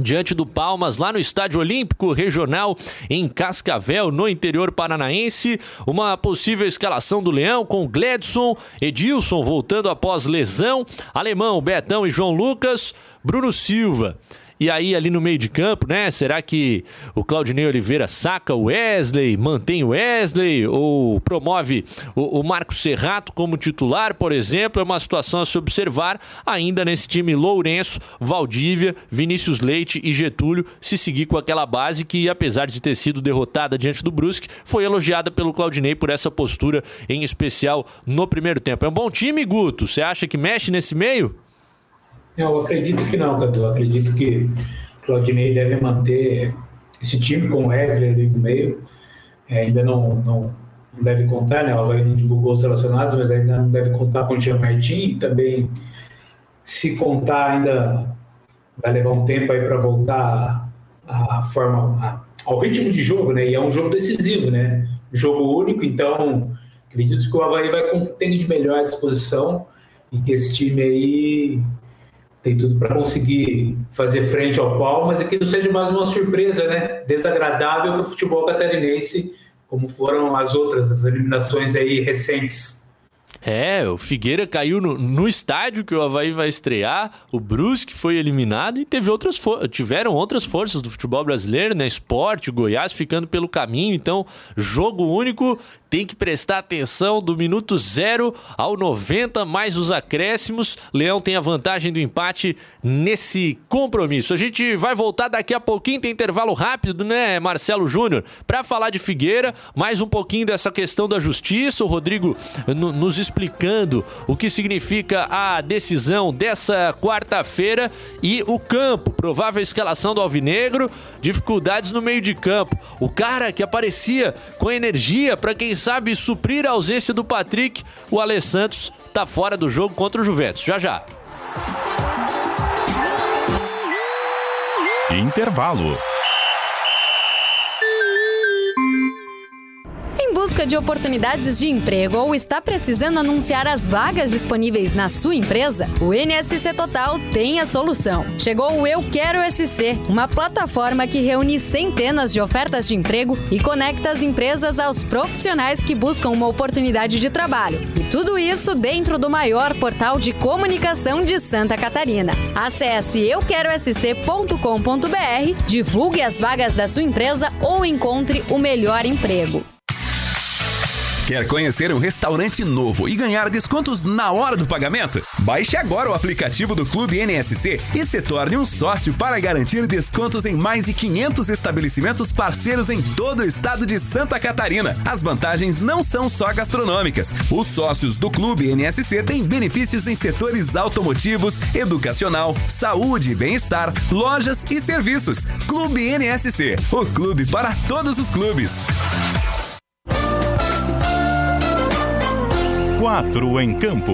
diante do Palmas, lá no Estádio Olímpico Regional em Cascavel, no interior paranaense. Uma possível escalação do Leão com Gledson, Edilson voltando após lesão, Alemão, Betão e João Lucas, Bruno Silva. E aí, ali no meio de campo, né? Será que o Claudinei Oliveira saca o Wesley, mantém o Wesley ou promove o, o Marco Serrato como titular, por exemplo? É uma situação a se observar ainda nesse time Lourenço, Valdívia, Vinícius Leite e Getúlio, se seguir com aquela base que, apesar de ter sido derrotada diante do Brusque, foi elogiada pelo Claudinei por essa postura, em especial no primeiro tempo. É um bom time, Guto? Você acha que mexe nesse meio? Eu acredito que não, Cadu. Acredito que Claudinei deve manter esse time com o Wesley ali no meio. É, ainda não, não, deve contar, né? O Havaí não divulgou os relacionados, mas ainda não deve contar com o Jean Martin. E também, se contar, ainda vai levar um tempo aí para voltar à forma, a, ao ritmo de jogo, né? E é um jogo decisivo, né? Jogo único, então acredito que o Havaí vai ter de melhor à disposição e que esse time aí tem tudo para conseguir fazer frente ao Palmas e que não seja mais uma surpresa, né? Desagradável para o futebol catarinense, como foram as outras, as eliminações aí recentes. É, o Figueira caiu no, no, estádio que o Havaí vai estrear, o Brusque foi eliminado e teve outras tiveram outras forças do futebol brasileiro, né? Esporte, Goiás ficando pelo caminho, então jogo único tem que prestar atenção do minuto 0 ao 90, mais os acréscimos. Leão tem a vantagem do empate nesse compromisso. A gente vai voltar daqui a pouquinho, tem intervalo rápido, né, Marcelo Júnior, para falar de Figueira, mais um pouquinho dessa questão da justiça. O Rodrigo nos explicando o que significa a decisão dessa quarta-feira e o campo, provável escalação do Alvinegro, dificuldades no meio de campo. O cara que aparecia com energia para quem sabe suprir a ausência do Patrick, o Alê Santos tá fora do jogo contra o Juventus. Já já. Intervalo. Busca de oportunidades de emprego ou está precisando anunciar as vagas disponíveis na sua empresa? O NSC Total tem a solução. Chegou o Eu Quero SC, uma plataforma que reúne centenas de ofertas de emprego e conecta as empresas aos profissionais que buscam uma oportunidade de trabalho. E tudo isso dentro do maior portal de comunicação de Santa Catarina. Acesse euquerosc.com.br, divulgue as vagas da sua empresa ou encontre o melhor emprego. Quer conhecer um restaurante novo e ganhar descontos na hora do pagamento? Baixe agora o aplicativo do Clube NSC e se torne um sócio para garantir descontos em mais de 500 estabelecimentos parceiros em todo o estado de Santa Catarina. As vantagens não são só gastronômicas. Os sócios do Clube NSC têm benefícios em setores automotivos, educacional, saúde e bem-estar, lojas e serviços. Clube NSC, o clube para todos os clubes. Quatro em campo.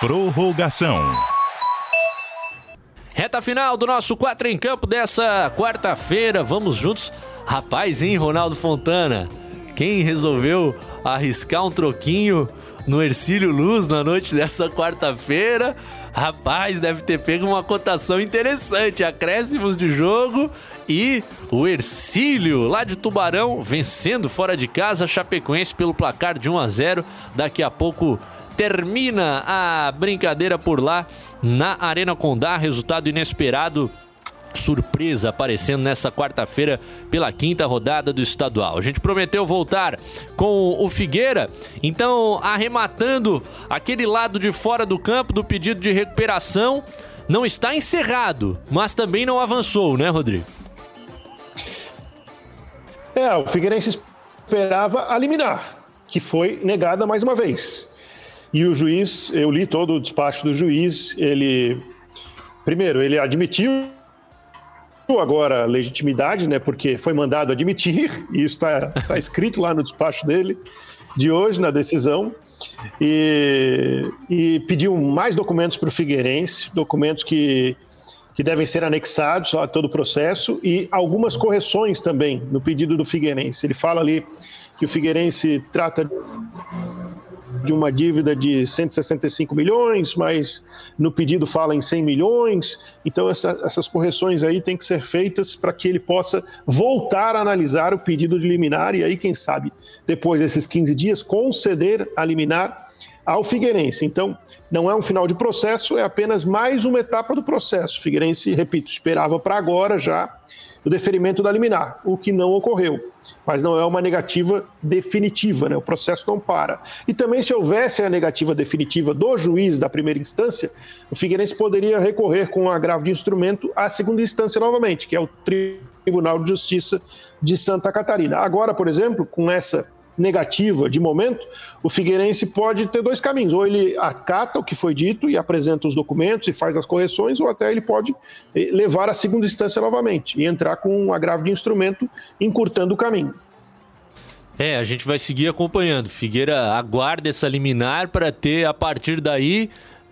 Prorrogação. Reta final do nosso quatro em campo dessa quarta-feira. Vamos juntos. Rapaz, hein, Ronaldo Fontana? Quem resolveu arriscar um troquinho no Ercílio Luz na noite dessa quarta-feira? Rapaz, deve ter pego uma cotação interessante. Acréscimos de jogo e o Ercílio, lá de Tubarão, vencendo fora de casa Chapecoense pelo placar de 1 a 0. Daqui a pouco termina a brincadeira por lá na Arena Condá. Resultado inesperado surpresa aparecendo nessa quarta-feira pela quinta rodada do estadual. A gente prometeu voltar com o Figueira, então arrematando aquele lado de fora do campo do pedido de recuperação, não está encerrado, mas também não avançou, né, Rodrigo? É, o Figueirense esperava eliminar. que foi negada mais uma vez. E o juiz, eu li todo o despacho do juiz, ele. Primeiro, ele admitiu agora legitimidade, né? Porque foi mandado admitir, e isso está tá escrito lá no despacho dele de hoje na decisão e, e pediu mais documentos para o Figueirense, documentos que, que devem ser anexados a todo o processo e algumas correções também no pedido do Figueirense. Ele fala ali que o Figueirense trata de uma dívida de 165 milhões, mas no pedido fala em 100 milhões. Então, essa, essas correções aí têm que ser feitas para que ele possa voltar a analisar o pedido de liminar e aí, quem sabe, depois desses 15 dias, conceder a liminar ao Figueirense. Então, não é um final de processo, é apenas mais uma etapa do processo. O Figueirense, repito, esperava para agora já o deferimento da liminar, o que não ocorreu. Mas não é uma negativa definitiva, né? o processo não para. E também, se houvesse a negativa definitiva do juiz da primeira instância, o Figueirense poderia recorrer com um agravo de instrumento à segunda instância novamente, que é o Tribunal de Justiça de Santa Catarina. Agora, por exemplo, com essa negativa de momento, o Figueirense pode ter dois caminhos. Ou ele acata o que foi dito e apresenta os documentos e faz as correções, ou até ele pode eh, levar à segunda instância novamente e entrar com um agravo de instrumento, encurtando o caminho. É, a gente vai seguir acompanhando. Figueira aguarda essa liminar para ter, a partir daí,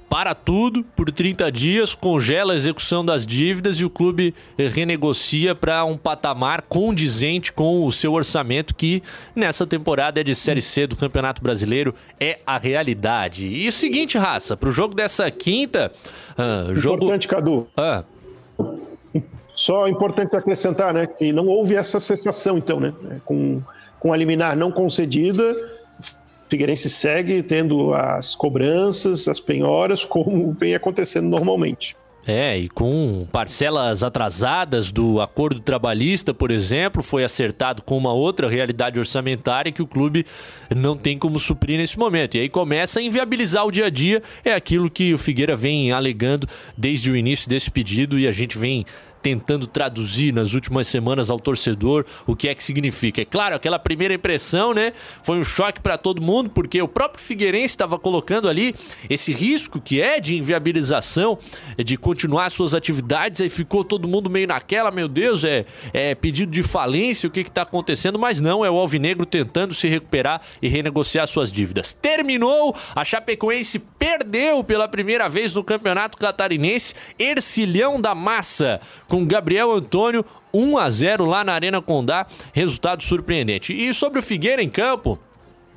para tudo por 30 dias, congela a execução das dívidas e o clube renegocia para um patamar condizente com o seu orçamento, que nessa temporada é de Série C do Campeonato Brasileiro, é a realidade. E o seguinte, raça, para o jogo dessa quinta. Uh, jogo... Importante, Cadu. Ah. Só importante acrescentar, né, que não houve essa cessação, então, né, com, com a liminar não concedida Figueirense segue tendo as cobranças, as penhoras, como vem acontecendo normalmente. É, e com parcelas atrasadas do acordo trabalhista, por exemplo, foi acertado com uma outra realidade orçamentária que o clube não tem como suprir nesse momento. E aí começa a inviabilizar o dia a dia, é aquilo que o Figueira vem alegando desde o início desse pedido e a gente vem tentando traduzir nas últimas semanas ao torcedor o que é que significa. É claro, aquela primeira impressão, né, foi um choque para todo mundo, porque o próprio Figueirense estava colocando ali esse risco que é de inviabilização, de continuar suas atividades, aí ficou todo mundo meio naquela, meu Deus, é, é pedido de falência, o que está acontecendo? Mas não, é o Alvinegro tentando se recuperar e renegociar suas dívidas. Terminou, a Chapecoense perdeu pela primeira vez no Campeonato Catarinense, Ercilhão da Massa com Gabriel Antônio 1 a 0 lá na Arena Condá, resultado surpreendente. E sobre o Figueira em campo,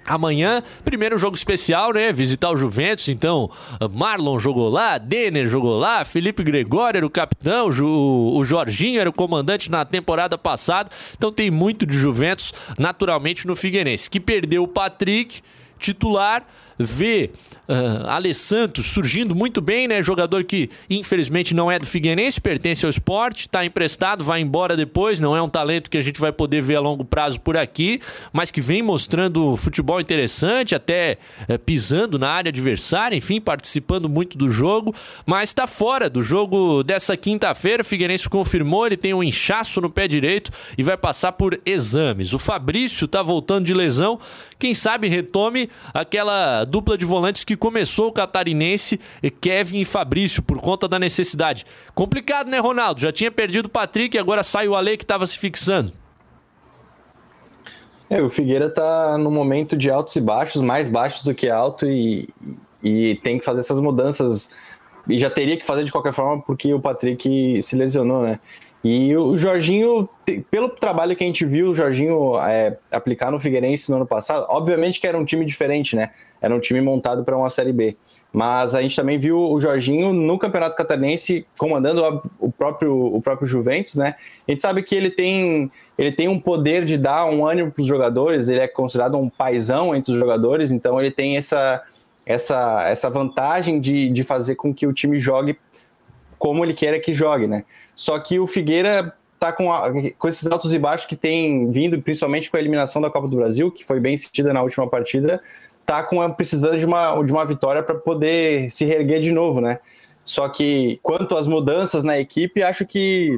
Amanhã, primeiro jogo especial, né? Visitar o Juventus. Então, Marlon jogou lá, Denner jogou lá, Felipe Gregório era o capitão, o Jorginho era o comandante na temporada passada. Então, tem muito de Juventus, naturalmente, no Figueirense, que perdeu o Patrick, titular vê uh, Santos surgindo muito bem, né? Jogador que infelizmente não é do Figueirense, pertence ao esporte, está emprestado, vai embora depois, não é um talento que a gente vai poder ver a longo prazo por aqui, mas que vem mostrando futebol interessante, até uh, pisando na área adversária, enfim, participando muito do jogo, mas está fora do jogo dessa quinta-feira. O Figueirense confirmou, ele tem um inchaço no pé direito e vai passar por exames. O Fabrício está voltando de lesão, quem sabe retome aquela dupla de volantes que começou o catarinense, Kevin e Fabrício, por conta da necessidade. Complicado, né, Ronaldo? Já tinha perdido o Patrick e agora sai o Ale que estava se fixando. É, o Figueira está no momento de altos e baixos, mais baixos do que alto, e, e tem que fazer essas mudanças. E já teria que fazer de qualquer forma, porque o Patrick se lesionou, né? E o Jorginho, pelo trabalho que a gente viu o Jorginho é, aplicar no Figueirense no ano passado, obviamente que era um time diferente, né? Era um time montado para uma Série B. Mas a gente também viu o Jorginho no Campeonato Catarinense comandando o próprio, o próprio Juventus, né? A gente sabe que ele tem, ele tem um poder de dar um ânimo para os jogadores, ele é considerado um paizão entre os jogadores, então ele tem essa, essa, essa vantagem de, de fazer com que o time jogue como ele quer que jogue, né? Só que o Figueira tá com, a, com esses altos e baixos que tem vindo, principalmente com a eliminação da Copa do Brasil, que foi bem sentida na última partida, tá com precisando de uma, de uma vitória para poder se reerguer de novo, né? Só que quanto às mudanças na equipe, acho que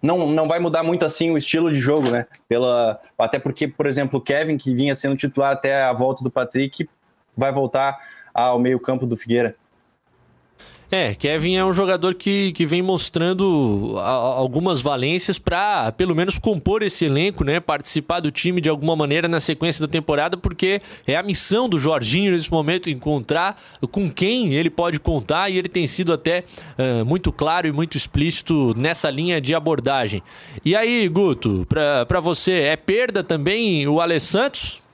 não, não vai mudar muito assim o estilo de jogo, né? Pela, até porque, por exemplo, o Kevin, que vinha sendo titular até a volta do Patrick, vai voltar ao meio-campo do Figueira. É, Kevin é um jogador que, que vem mostrando a, algumas valências para, pelo menos, compor esse elenco, né? Participar do time de alguma maneira na sequência da temporada, porque é a missão do Jorginho nesse momento encontrar com quem ele pode contar e ele tem sido até uh, muito claro e muito explícito nessa linha de abordagem. E aí, Guto, para você, é perda também o Alessandro?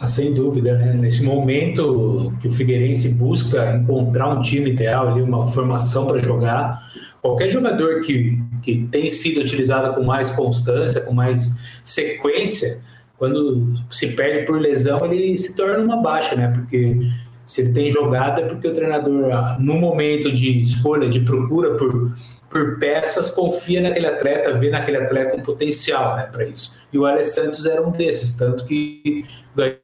Ah, sem dúvida, né? Nesse momento que o Figueirense busca encontrar um time ideal, ali, uma formação para jogar, qualquer jogador que, que tem sido utilizado com mais constância, com mais sequência, quando se perde por lesão, ele se torna uma baixa, né? Porque se ele tem jogada é porque o treinador, ah, no momento de escolha, de procura por, por peças, confia naquele atleta, vê naquele atleta um potencial né, para isso. E o Alessandro Santos era um desses, tanto que ganhou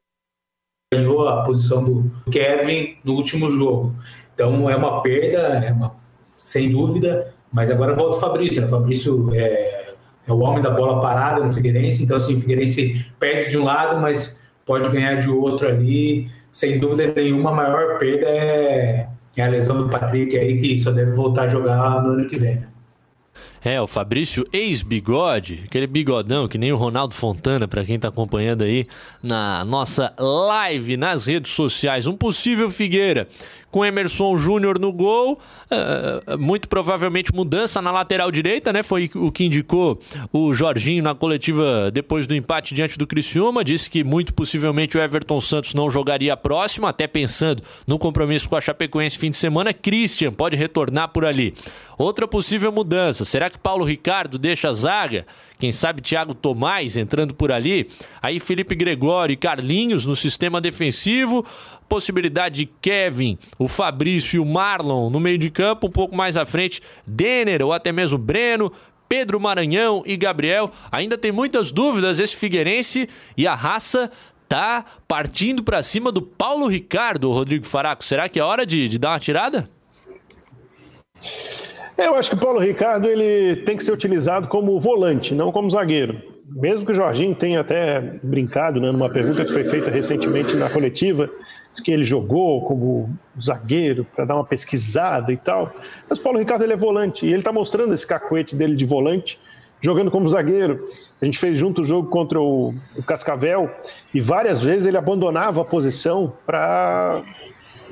ganhou a posição do Kevin no último jogo. Então é uma perda, é uma, sem dúvida, mas agora volta o Fabrício. Né? O Fabrício é, é, o homem da bola parada no Figueirense, então assim, o Figueirense perde de um lado, mas pode ganhar de outro ali. Sem dúvida nenhuma, a maior perda é, é a lesão do Patrick aí, que só deve voltar a jogar no ano que vem. Né? É, o Fabrício ex-bigode, aquele bigodão que nem o Ronaldo Fontana, para quem tá acompanhando aí na nossa live nas redes sociais. Um possível Figueira com Emerson Júnior no gol. Uh, muito provavelmente mudança na lateral direita, né? Foi o que indicou o Jorginho na coletiva depois do empate diante do Criciúma. Disse que muito possivelmente o Everton Santos não jogaria a próxima, até pensando no compromisso com a Chapecoense fim de semana. Christian pode retornar por ali. Outra possível mudança, será que Paulo Ricardo deixa a zaga? Quem sabe Thiago Tomás entrando por ali. Aí Felipe Gregório e Carlinhos no sistema defensivo. Possibilidade de Kevin, o Fabrício e o Marlon no meio de campo. Um pouco mais à frente, Denner ou até mesmo Breno. Pedro Maranhão e Gabriel. Ainda tem muitas dúvidas esse Figueirense e a raça tá partindo para cima do Paulo Ricardo, Rodrigo Faraco. Será que é hora de, de dar uma tirada? Eu acho que o Paulo Ricardo ele tem que ser utilizado como volante, não como zagueiro. Mesmo que o Jorginho tenha até brincado né, numa pergunta que foi feita recentemente na coletiva, que ele jogou como zagueiro para dar uma pesquisada e tal. Mas o Paulo Ricardo ele é volante e ele está mostrando esse cacuete dele de volante, jogando como zagueiro. A gente fez junto o jogo contra o, o Cascavel e várias vezes ele abandonava a posição para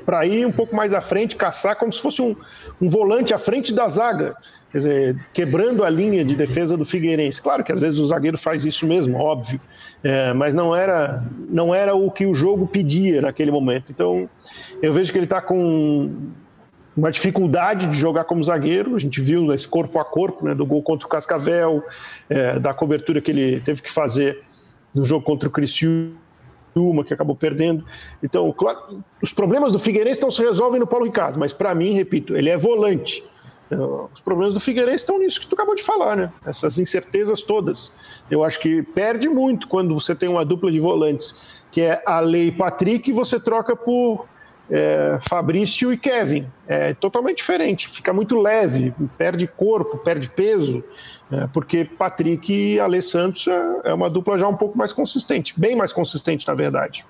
para ir um pouco mais à frente, caçar como se fosse um, um volante à frente da zaga, quer dizer, quebrando a linha de defesa do Figueirense. Claro que às vezes o zagueiro faz isso mesmo, óbvio, é, mas não era, não era o que o jogo pedia naquele momento. Então, eu vejo que ele está com uma dificuldade de jogar como zagueiro. A gente viu esse corpo a corpo, né, do gol contra o Cascavel, é, da cobertura que ele teve que fazer no jogo contra o Criciúma uma que acabou perdendo. Então, claro, os problemas do Figueirense não se resolvem no Paulo Ricardo, mas para mim, repito, ele é volante. Então, os problemas do Figueirense estão nisso que tu acabou de falar, né? Essas incertezas todas. Eu acho que perde muito quando você tem uma dupla de volantes, que é a Lei Patrick, e você troca por é, Fabrício e Kevin. É totalmente diferente, fica muito leve, perde corpo, perde peso, é, porque Patrick e Ale Santos é, é uma dupla já um pouco mais consistente, bem mais consistente, na verdade.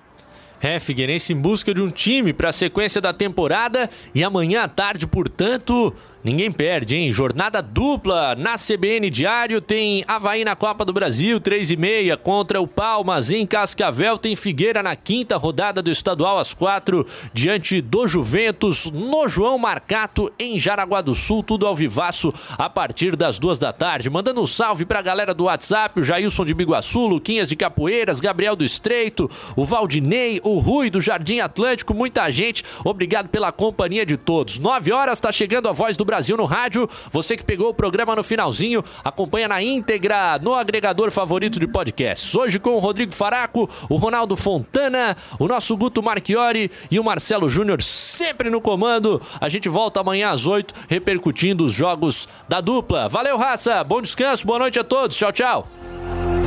É, Figueirense em busca de um time para a sequência da temporada e amanhã à tarde, portanto, Ninguém perde, hein? Jornada dupla na CBN Diário. Tem Havaí na Copa do Brasil, 3 e meia contra o Palmas em Cascavel. Tem Figueira na quinta rodada do estadual às quatro, diante do Juventus, no João Marcato, em Jaraguá do Sul. Tudo ao vivaço a partir das duas da tarde. Mandando um salve pra galera do WhatsApp: o Jailson de Biguaçu, Luquinhas de Capoeiras, Gabriel do Estreito, o Valdinei, o Rui do Jardim Atlântico. Muita gente. Obrigado pela companhia de todos. Nove horas, tá chegando a voz do. Brasil no rádio. Você que pegou o programa no finalzinho, acompanha na íntegra no agregador favorito de podcasts. Hoje com o Rodrigo Faraco, o Ronaldo Fontana, o nosso Guto Marchiori e o Marcelo Júnior sempre no comando. A gente volta amanhã às 8 repercutindo os jogos da dupla. Valeu, raça. Bom descanso, boa noite a todos. Tchau, tchau.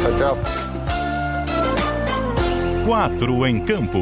Tchau, tchau. Quatro em campo.